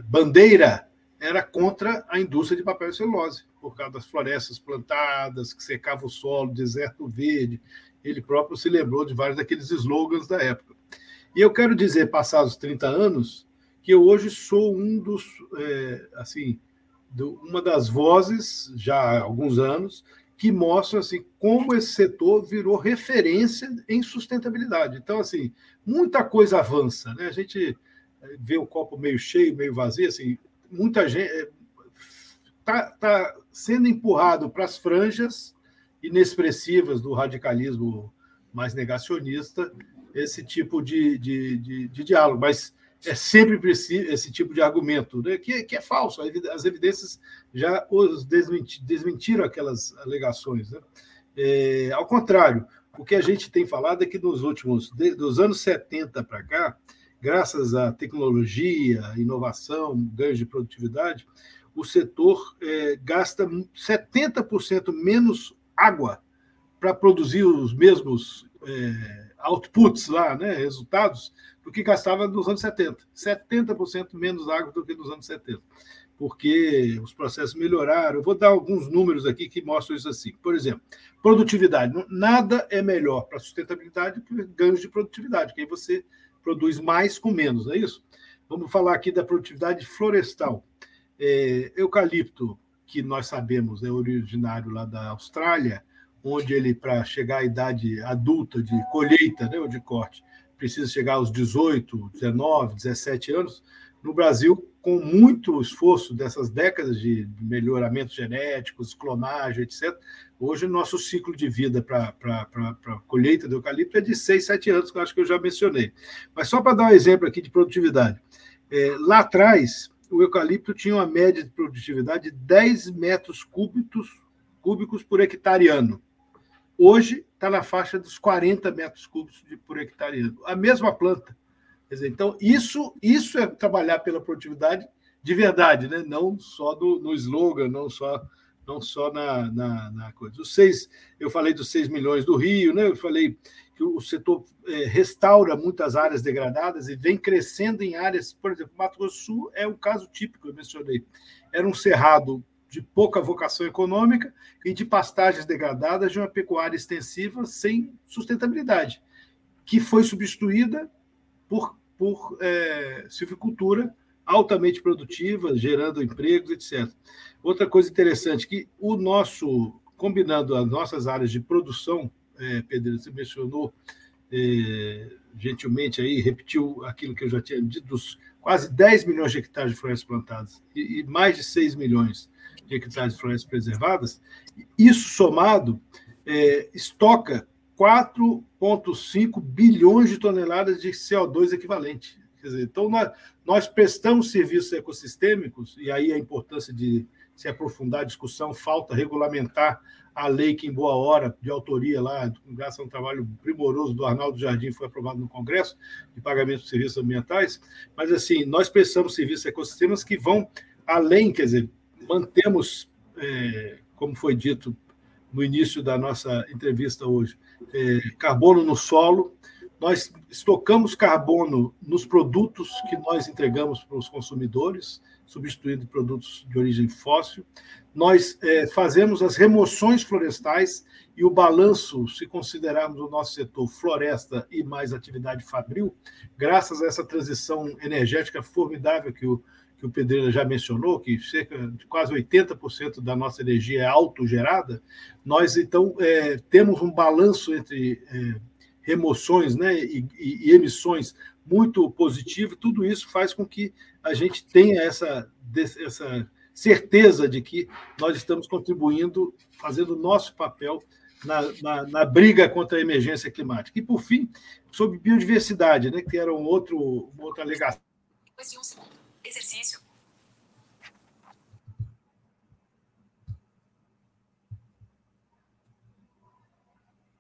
bandeira era contra a indústria de papel e celulose, por causa das florestas plantadas, que secava o solo, deserto verde. Ele próprio se lembrou de vários daqueles slogans da época. E eu quero dizer, passados 30 anos, que eu hoje sou um dos, é, assim, do, uma das vozes, já há alguns anos, que mostram assim, como esse setor virou referência em sustentabilidade. Então, assim, muita coisa avança. Né? A gente ver o copo meio cheio, meio vazio, assim, muita gente está é, tá sendo empurrado para as franjas inexpressivas do radicalismo mais negacionista esse tipo de, de, de, de diálogo, mas é sempre preciso esse tipo de argumento, né, que, que é falso. As evidências já os desmentiram aquelas alegações. Né? É, ao contrário, o que a gente tem falado é que nos últimos, dos anos 70 para cá, graças à tecnologia, inovação, ganhos de produtividade, o setor é, gasta 70% menos água para produzir os mesmos é, outputs lá, né, resultados, do que gastava nos anos 70. 70% menos água do que nos anos 70, porque os processos melhoraram. Eu vou dar alguns números aqui que mostram isso assim. Por exemplo, produtividade. Nada é melhor para sustentabilidade que ganhos de produtividade, que aí você produz mais com menos, não é isso? Vamos falar aqui da produtividade florestal. É, eucalipto, que nós sabemos é originário lá da Austrália, onde ele, para chegar à idade adulta de colheita, né, ou de corte, precisa chegar aos 18, 19, 17 anos. No Brasil, com muito esforço dessas décadas de melhoramentos genéticos, clonagem, etc., hoje o nosso ciclo de vida para a colheita do eucalipto é de 6, 7 anos, que eu acho que eu já mencionei. Mas só para dar um exemplo aqui de produtividade. É, lá atrás, o eucalipto tinha uma média de produtividade de 10 metros cúbicos, cúbicos por hectare ano. Hoje está na faixa dos 40 metros cúbicos por hectare ano. A mesma planta. Dizer, então, isso, isso é trabalhar pela produtividade de verdade, né? não só do, no slogan, não só, não só na, na, na coisa. Os seis, eu falei dos 6 milhões do Rio, né? eu falei que o setor é, restaura muitas áreas degradadas e vem crescendo em áreas, por exemplo, Mato Grosso do Sul é o caso típico, eu mencionei. Era um cerrado de pouca vocação econômica e de pastagens degradadas de uma pecuária extensiva sem sustentabilidade, que foi substituída por por é, silvicultura altamente produtiva, gerando empregos, etc. Outra coisa interessante que o nosso, combinando as nossas áreas de produção, é, Pedro, você mencionou é, gentilmente aí, repetiu aquilo que eu já tinha dito, dos quase 10 milhões de hectares de florestas plantadas e, e mais de 6 milhões de hectares de florestas preservadas, isso somado é, estoca 4,5 bilhões de toneladas de CO2 equivalente. Quer dizer, então, nós, nós prestamos serviços ecossistêmicos, e aí a importância de se aprofundar a discussão, falta regulamentar a lei que, em boa hora, de autoria lá, graças a um trabalho primoroso do Arnaldo Jardim, foi aprovado no Congresso, de pagamento de serviços ambientais. Mas, assim, nós prestamos serviços ecossistemas que vão além, quer dizer, mantemos, é, como foi dito no início da nossa entrevista hoje, é, carbono no solo. Nós estocamos carbono nos produtos que nós entregamos para os consumidores, substituindo produtos de origem fóssil. Nós é, fazemos as remoções florestais e o balanço, se considerarmos o nosso setor floresta e mais atividade fabril, graças a essa transição energética formidável que o, que o Pedreira já mencionou, que cerca de quase 80% da nossa energia é autogerada, nós então é, temos um balanço entre é, remoções né, e, e, e, emissões muito positivo, tudo isso faz com que a gente tenha essa, essa certeza de que nós estamos contribuindo, fazendo o nosso papel na, na, na, briga contra a emergência climática. E, por fim, sobre biodiversidade, né, que era um outro, uma outra alegação. Exercício.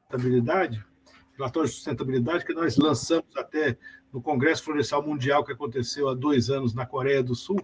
Sustentabilidade, relatório de sustentabilidade que nós lançamos até no Congresso Florestal Mundial que aconteceu há dois anos na Coreia do Sul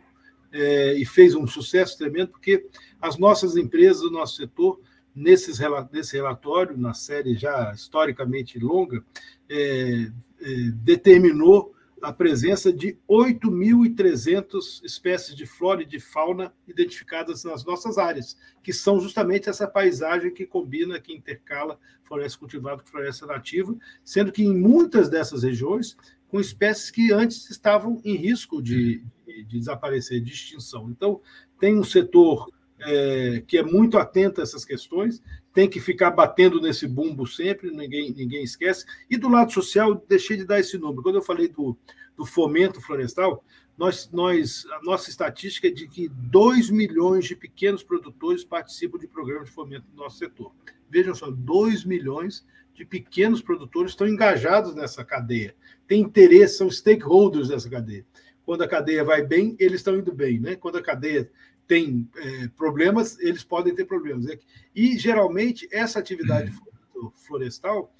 é, e fez um sucesso tremendo porque as nossas empresas, o nosso setor nesses, nesse relatório, na série já historicamente longa, é, é, determinou a presença de 8.300 espécies de flora e de fauna identificadas nas nossas áreas, que são justamente essa paisagem que combina, que intercala floresta cultivada com floresta nativa, sendo que em muitas dessas regiões, com espécies que antes estavam em risco de, de, de desaparecer, de extinção. Então, tem um setor é, que é muito atento a essas questões, tem que ficar batendo nesse bumbo sempre, ninguém, ninguém esquece. E do lado social, deixei de dar esse número. Quando eu falei do, do fomento florestal, nós, nós, a nossa estatística é de que 2 milhões de pequenos produtores participam de programas de fomento no nosso setor. Vejam só, 2 milhões de pequenos produtores estão engajados nessa cadeia, têm interesse, são stakeholders dessa cadeia. Quando a cadeia vai bem, eles estão indo bem. Né? Quando a cadeia tem é, problemas, eles podem ter problemas. Né? E, geralmente, essa atividade uhum. florestal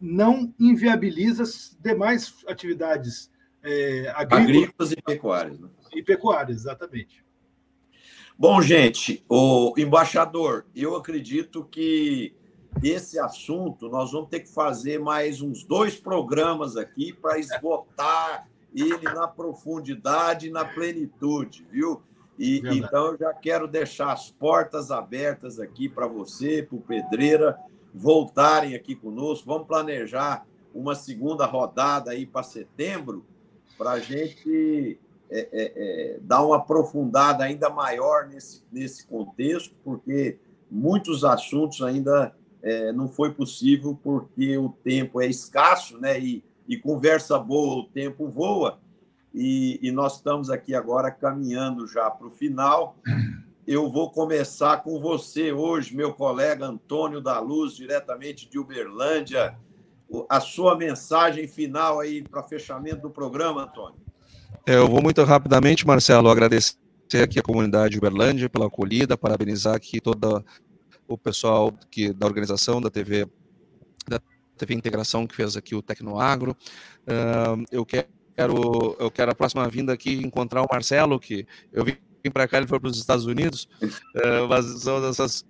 não inviabiliza demais atividades é, agrícolas, agrícolas, e pecuárias. Né? E pecuárias, exatamente. Bom, gente, o embaixador, eu acredito que esse assunto nós vamos ter que fazer mais uns dois programas aqui para esgotar ele na profundidade e na plenitude, viu? E, então, eu já quero deixar as portas abertas aqui para você, para o Pedreira, voltarem aqui conosco. Vamos planejar uma segunda rodada aí para setembro, para a gente é, é, é, dar uma aprofundada ainda maior nesse, nesse contexto, porque muitos assuntos ainda é, não foi possível, porque o tempo é escasso, né? E, e conversa boa, o tempo voa e, e nós estamos aqui agora caminhando já para o final. Eu vou começar com você hoje, meu colega Antônio da Luz, diretamente de Uberlândia. A sua mensagem final aí para fechamento do programa, Antônio. É, eu vou muito rapidamente, Marcelo, agradecer aqui a comunidade de Uberlândia pela acolhida, parabenizar aqui todo o pessoal que, da organização da TV, da TV Integração que fez aqui o Tecnoagro. Uh, eu quero eu quero a próxima vinda aqui encontrar o Marcelo, que eu vim para cá, ele foi para os Estados Unidos, uh, mas são essas,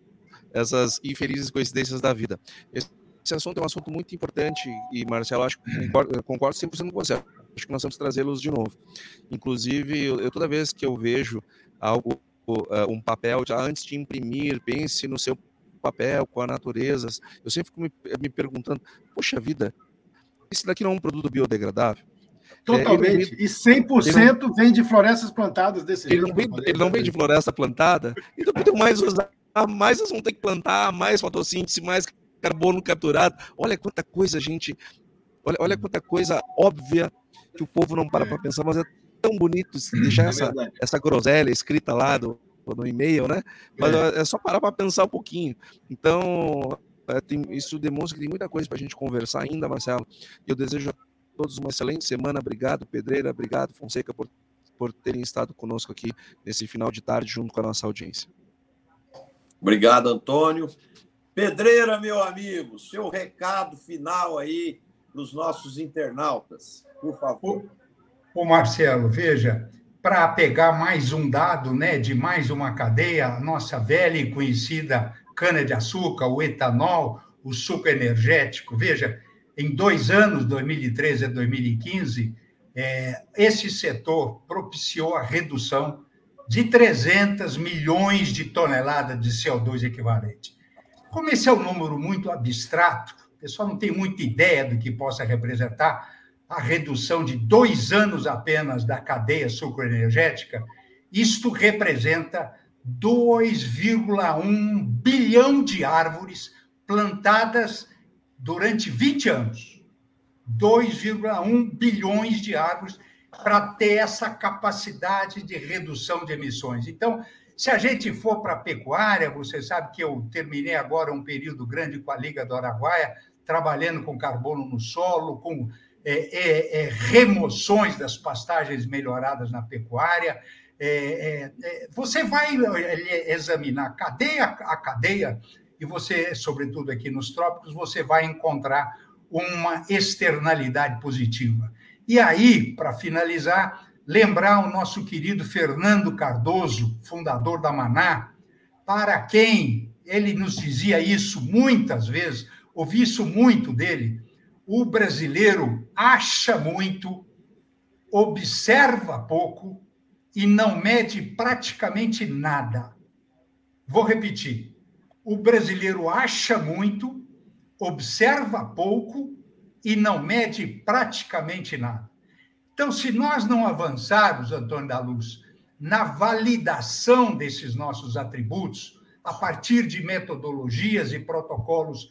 essas infelizes coincidências da vida. Esse, assunto é um assunto muito importante e, Marcelo, acho que concordo, concordo 100% com você. Acho que nós que trazê-los de novo. Inclusive, eu, toda vez que eu vejo algo, uh, um papel, já antes de imprimir, pense no seu papel com a natureza. Eu sempre fico me, me perguntando, poxa vida, isso daqui não é um produto biodegradável? Totalmente. É, e 100% não, vem de florestas plantadas desse ele jeito. Não vem, ele não vem de floresta plantada. Então, quanto mais usar, mais eles vão ter que plantar, mais fotossíntese, mais carbono capturado. Olha quanta coisa, gente. Olha, olha quanta coisa óbvia que o povo não para para pensar, mas é tão bonito deixar é essa, essa groselha escrita lá do, no e-mail, né? Mas é, é só parar para pensar um pouquinho. Então, é, tem, isso demonstra que tem muita coisa para a gente conversar ainda, Marcelo. E eu desejo todos uma excelente semana. Obrigado, Pedreira. Obrigado, Fonseca, por, por terem estado conosco aqui nesse final de tarde, junto com a nossa audiência. Obrigado, Antônio. Pedreira, meu amigo, seu recado final aí para os nossos internautas, por favor. Ô, Marcelo, veja, para pegar mais um dado né, de mais uma cadeia, a nossa velha e conhecida cana-de-açúcar, o etanol, o suco energético, veja, em dois anos, 2013 a 2015, é, esse setor propiciou a redução de 300 milhões de toneladas de CO2 equivalente. Como esse é um número muito abstrato, o pessoal não tem muita ideia do que possa representar a redução de dois anos apenas da cadeia sucroenergética, isto representa 2,1 bilhão de árvores plantadas durante 20 anos, 2,1 bilhões de árvores para ter essa capacidade de redução de emissões. Então, Se a gente for para a pecuária, você sabe que eu terminei agora um período grande com a Liga do Araguaia, trabalhando com carbono no solo, com é, é, é, remoções das pastagens melhoradas na pecuária. É, é, você vai examinar cadeia a cadeia, e você, sobretudo aqui nos trópicos, você vai encontrar uma externalidade positiva. E aí, para finalizar, lembrar o nosso querido Fernando Cardoso, fundador da Maná, para quem ele nos dizia isso muitas vezes, ouvi isso muito dele. O brasileiro acha muito, observa pouco e não mede praticamente nada. Vou repetir. O brasileiro acha muito, observa pouco e não mede praticamente nada. Então, se nós não avançarmos, Antônio da Luz, na validação desses nossos atributos, a partir de metodologias e protocolos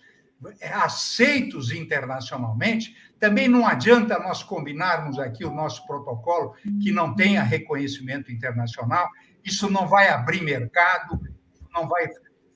aceitos internacionalmente, também não adianta nós combinarmos aqui o nosso protocolo que não tenha reconhecimento internacional, isso não vai abrir mercado, não vai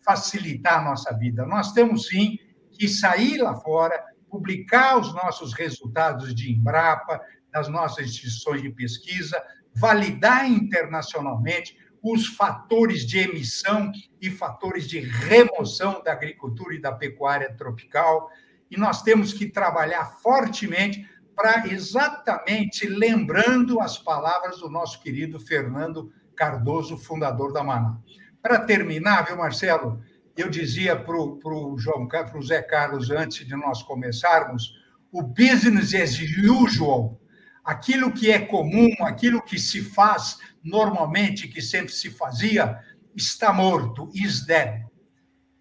facilitar a nossa vida. Nós temos sim que sair lá fora, publicar os nossos resultados de Embrapa, das nossas instituições de pesquisa, validar internacionalmente os fatores de emissão e fatores de remoção da agricultura e da pecuária tropical. E nós temos que trabalhar fortemente para exatamente lembrando as palavras do nosso querido Fernando Cardoso, fundador da Maná. Para terminar, viu, Marcelo? Eu dizia para o João, Zé Carlos antes de nós começarmos, o business as usual aquilo que é comum, aquilo que se faz normalmente, que sempre se fazia, está morto, is dead.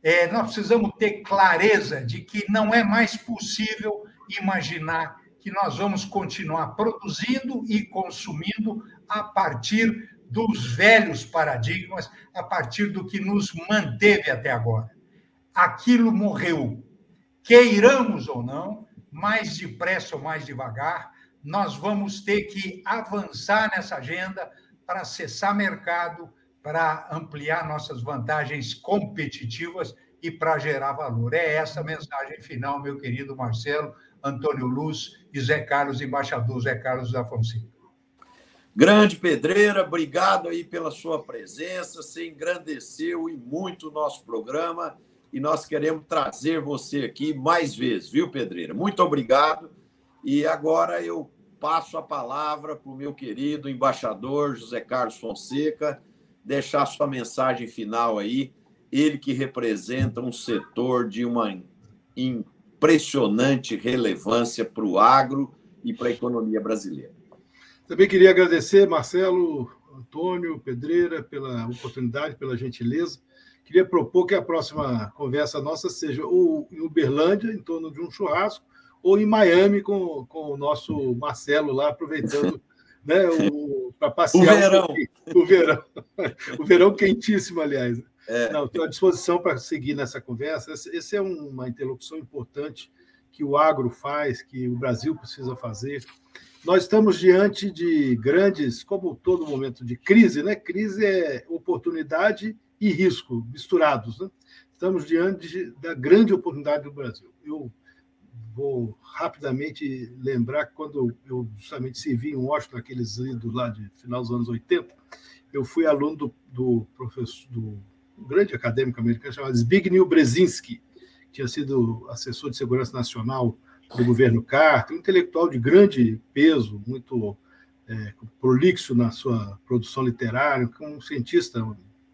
É, nós precisamos ter clareza de que não é mais possível imaginar que nós vamos continuar produzindo e consumindo a partir dos velhos paradigmas, a partir do que nos manteve até agora. Aquilo morreu. Queiramos ou não, mais depressa ou mais devagar, nós vamos ter que avançar nessa agenda para acessar mercado, para ampliar nossas vantagens competitivas e para gerar valor. É essa a mensagem final, meu querido Marcelo, Antônio Luz e Zé Carlos, embaixador Zé Carlos da Fonseca. Grande Pedreira, obrigado aí pela sua presença, você engrandeceu e muito o nosso programa e nós queremos trazer você aqui mais vezes, viu, Pedreira? Muito obrigado. E agora eu passo a palavra para o meu querido embaixador José Carlos Fonseca, deixar sua mensagem final aí, ele que representa um setor de uma impressionante relevância para o agro e para a economia brasileira. Também queria agradecer, Marcelo, Antônio, Pedreira, pela oportunidade, pela gentileza. Queria propor que a próxima conversa nossa seja ou em Uberlândia, em torno de um churrasco, ou em Miami com, com o nosso Marcelo lá, aproveitando né, para passear. O verão. Um o verão. O verão quentíssimo, aliás. É. Não, estou à disposição para seguir nessa conversa. Essa é uma interlocução importante que o agro faz, que o Brasil precisa fazer. Nós estamos diante de grandes, como todo momento de crise, né? Crise é oportunidade e risco misturados. Né? Estamos diante de, da grande oportunidade do Brasil. Eu vou rapidamente lembrar que quando eu justamente servi em Washington, aqueles idos lá de final dos anos 80, eu fui aluno do, do professor, do grande acadêmico americano chamado Zbigniew Brzezinski, que tinha sido assessor de segurança nacional do governo Carter, um intelectual de grande peso, muito é, prolixo na sua produção literária, um cientista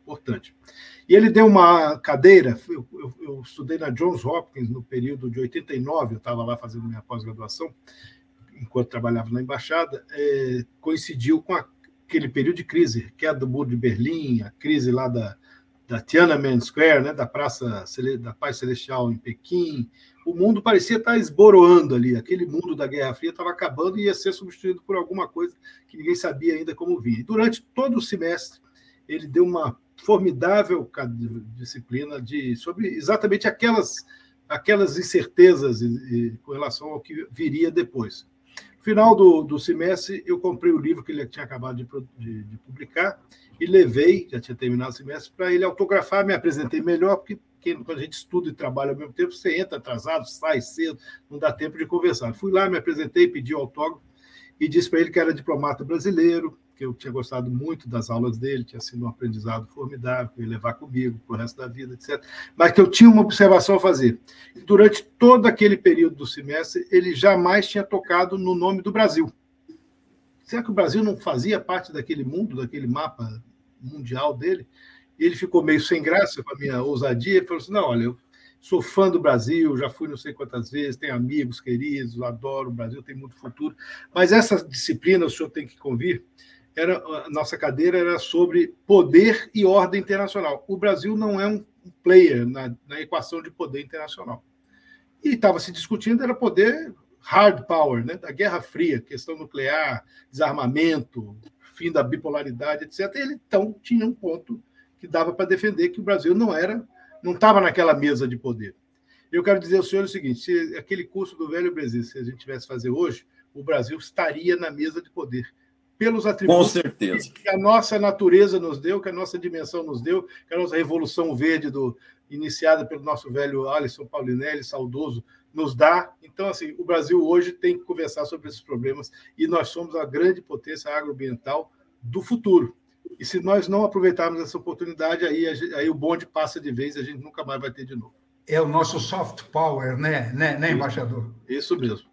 importante. E ele deu uma cadeira, eu, eu, eu, estudei na Johns Hopkins no período de 89, eu estava lá fazendo minha pós-graduação, enquanto trabalhava na embaixada, é, coincidiu com aquele período de crise, queda do muro de Berlim, a crise lá da, da Tiananmen Square, né, da Praça da Paz Celestial em Pequim. O mundo parecia estar esboroando ali, aquele mundo da Guerra Fria estava acabando e ia ser substituído por alguma coisa que ninguém sabia ainda como vir. durante todo o semestre, ele deu uma formidável disciplina de, sobre exatamente aquelas, aquelas incertezas e, e, com relação ao que viria depois. No final do, do semestre, eu comprei o livro que ele tinha acabado de, de, de publicar e levei, já tinha terminado o semestre, para ele autografar. Me apresentei melhor, porque quando a gente estuda e trabalha ao mesmo tempo, você entra atrasado, sai cedo, não dá tempo de conversar. Fui lá, me apresentei, pedi o autógrafo e disse para ele que era diplomata brasileiro, que eu tinha gostado muito das aulas dele, tinha sido um aprendizado formidável, que eu ia levar comigo para o resto da vida, etc. Mas que eu tinha uma observação a fazer. Durante todo aquele período do semestre, ele jamais tinha tocado no nome do Brasil. Será que o Brasil não fazia parte daquele mundo, daquele mapa mundial dele? Ele ficou meio sem graça com a minha ousadia e falou assim: não, olha, eu sou fã do Brasil, já fui não sei quantas vezes, tenho amigos queridos, adoro o Brasil, tem muito futuro. Mas essa disciplina o senhor tem que convir era a nossa cadeira era sobre poder e ordem internacional. O Brasil não é um player na, na equação de poder internacional. E estava se discutindo era poder hard power, né, da Guerra Fria, questão nuclear, desarmamento, fim da bipolaridade, etc. E ele então tinha um ponto que dava para defender que o Brasil não era, não estava naquela mesa de poder. Eu quero dizer ao senhor o seguinte: se aquele curso do Velho Brasil, se a gente tivesse fazer hoje, o Brasil estaria na mesa de poder pelos atributos que a nossa natureza nos deu, que a nossa dimensão nos deu, que a nossa revolução verde do, iniciada pelo nosso velho Alisson Paulinelli, saudoso, nos dá. Então, assim, o Brasil hoje tem que conversar sobre esses problemas e nós somos a grande potência agroambiental do futuro. E se nós não aproveitarmos essa oportunidade, aí, aí o bonde passa de vez e a gente nunca mais vai ter de novo. É o nosso soft power, né, né, né embaixador? Isso mesmo.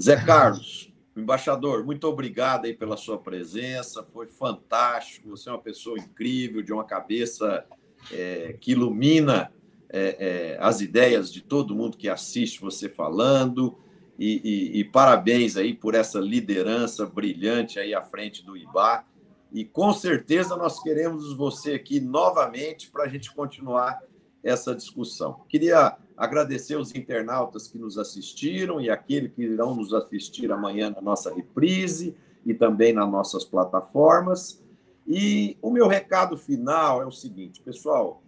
Zé Carlos, Embaixador, muito obrigado aí pela sua presença, foi fantástico. Você é uma pessoa incrível, de uma cabeça é, que ilumina é, é, as ideias de todo mundo que assiste você falando. E, e, e, parabéns aí por essa liderança brilhante aí à frente do IBA. E com certeza nós queremos você aqui novamente para a gente continuar essa discussão. Queria agradecer os internautas que nos assistiram e aqueles que irão nos assistir amanhã na nossa reprise e também nas nossas plataformas. E o meu recado final é o seguinte, pessoal.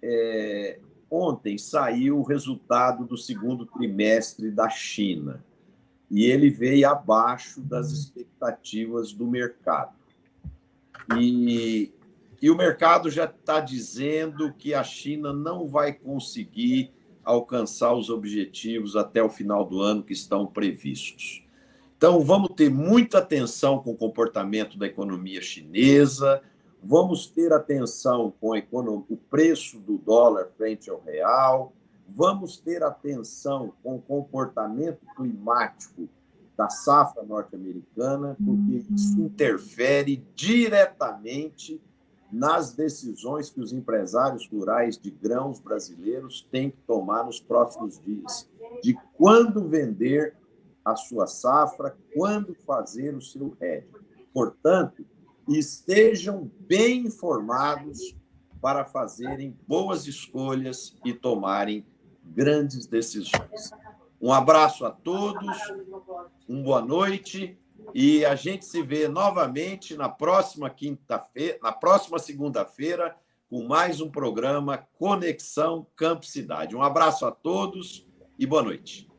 É, ontem saiu o resultado do segundo trimestre da China e ele veio abaixo das expectativas do mercado. E, e o mercado já está dizendo que a China não vai conseguir alcançar os objetivos até o final do ano que estão previstos. Então, vamos ter muita atenção com o comportamento da economia chinesa, vamos ter atenção com o preço do dólar frente ao real, vamos ter atenção com o comportamento climático da safra norte-americana, porque isso interfere diretamente nas decisões que os empresários rurais de grãos brasileiros têm que tomar nos próximos dias, de quando vender a sua safra, quando fazer o seu hedge. Portanto, estejam bem informados para fazerem boas escolhas e tomarem grandes decisões. Um abraço a todos, uma boa noite e a gente se vê novamente na próxima quinta-feira, na próxima segunda-feira, com mais um programa Conexão Campo Cidade. Um abraço a todos e boa noite.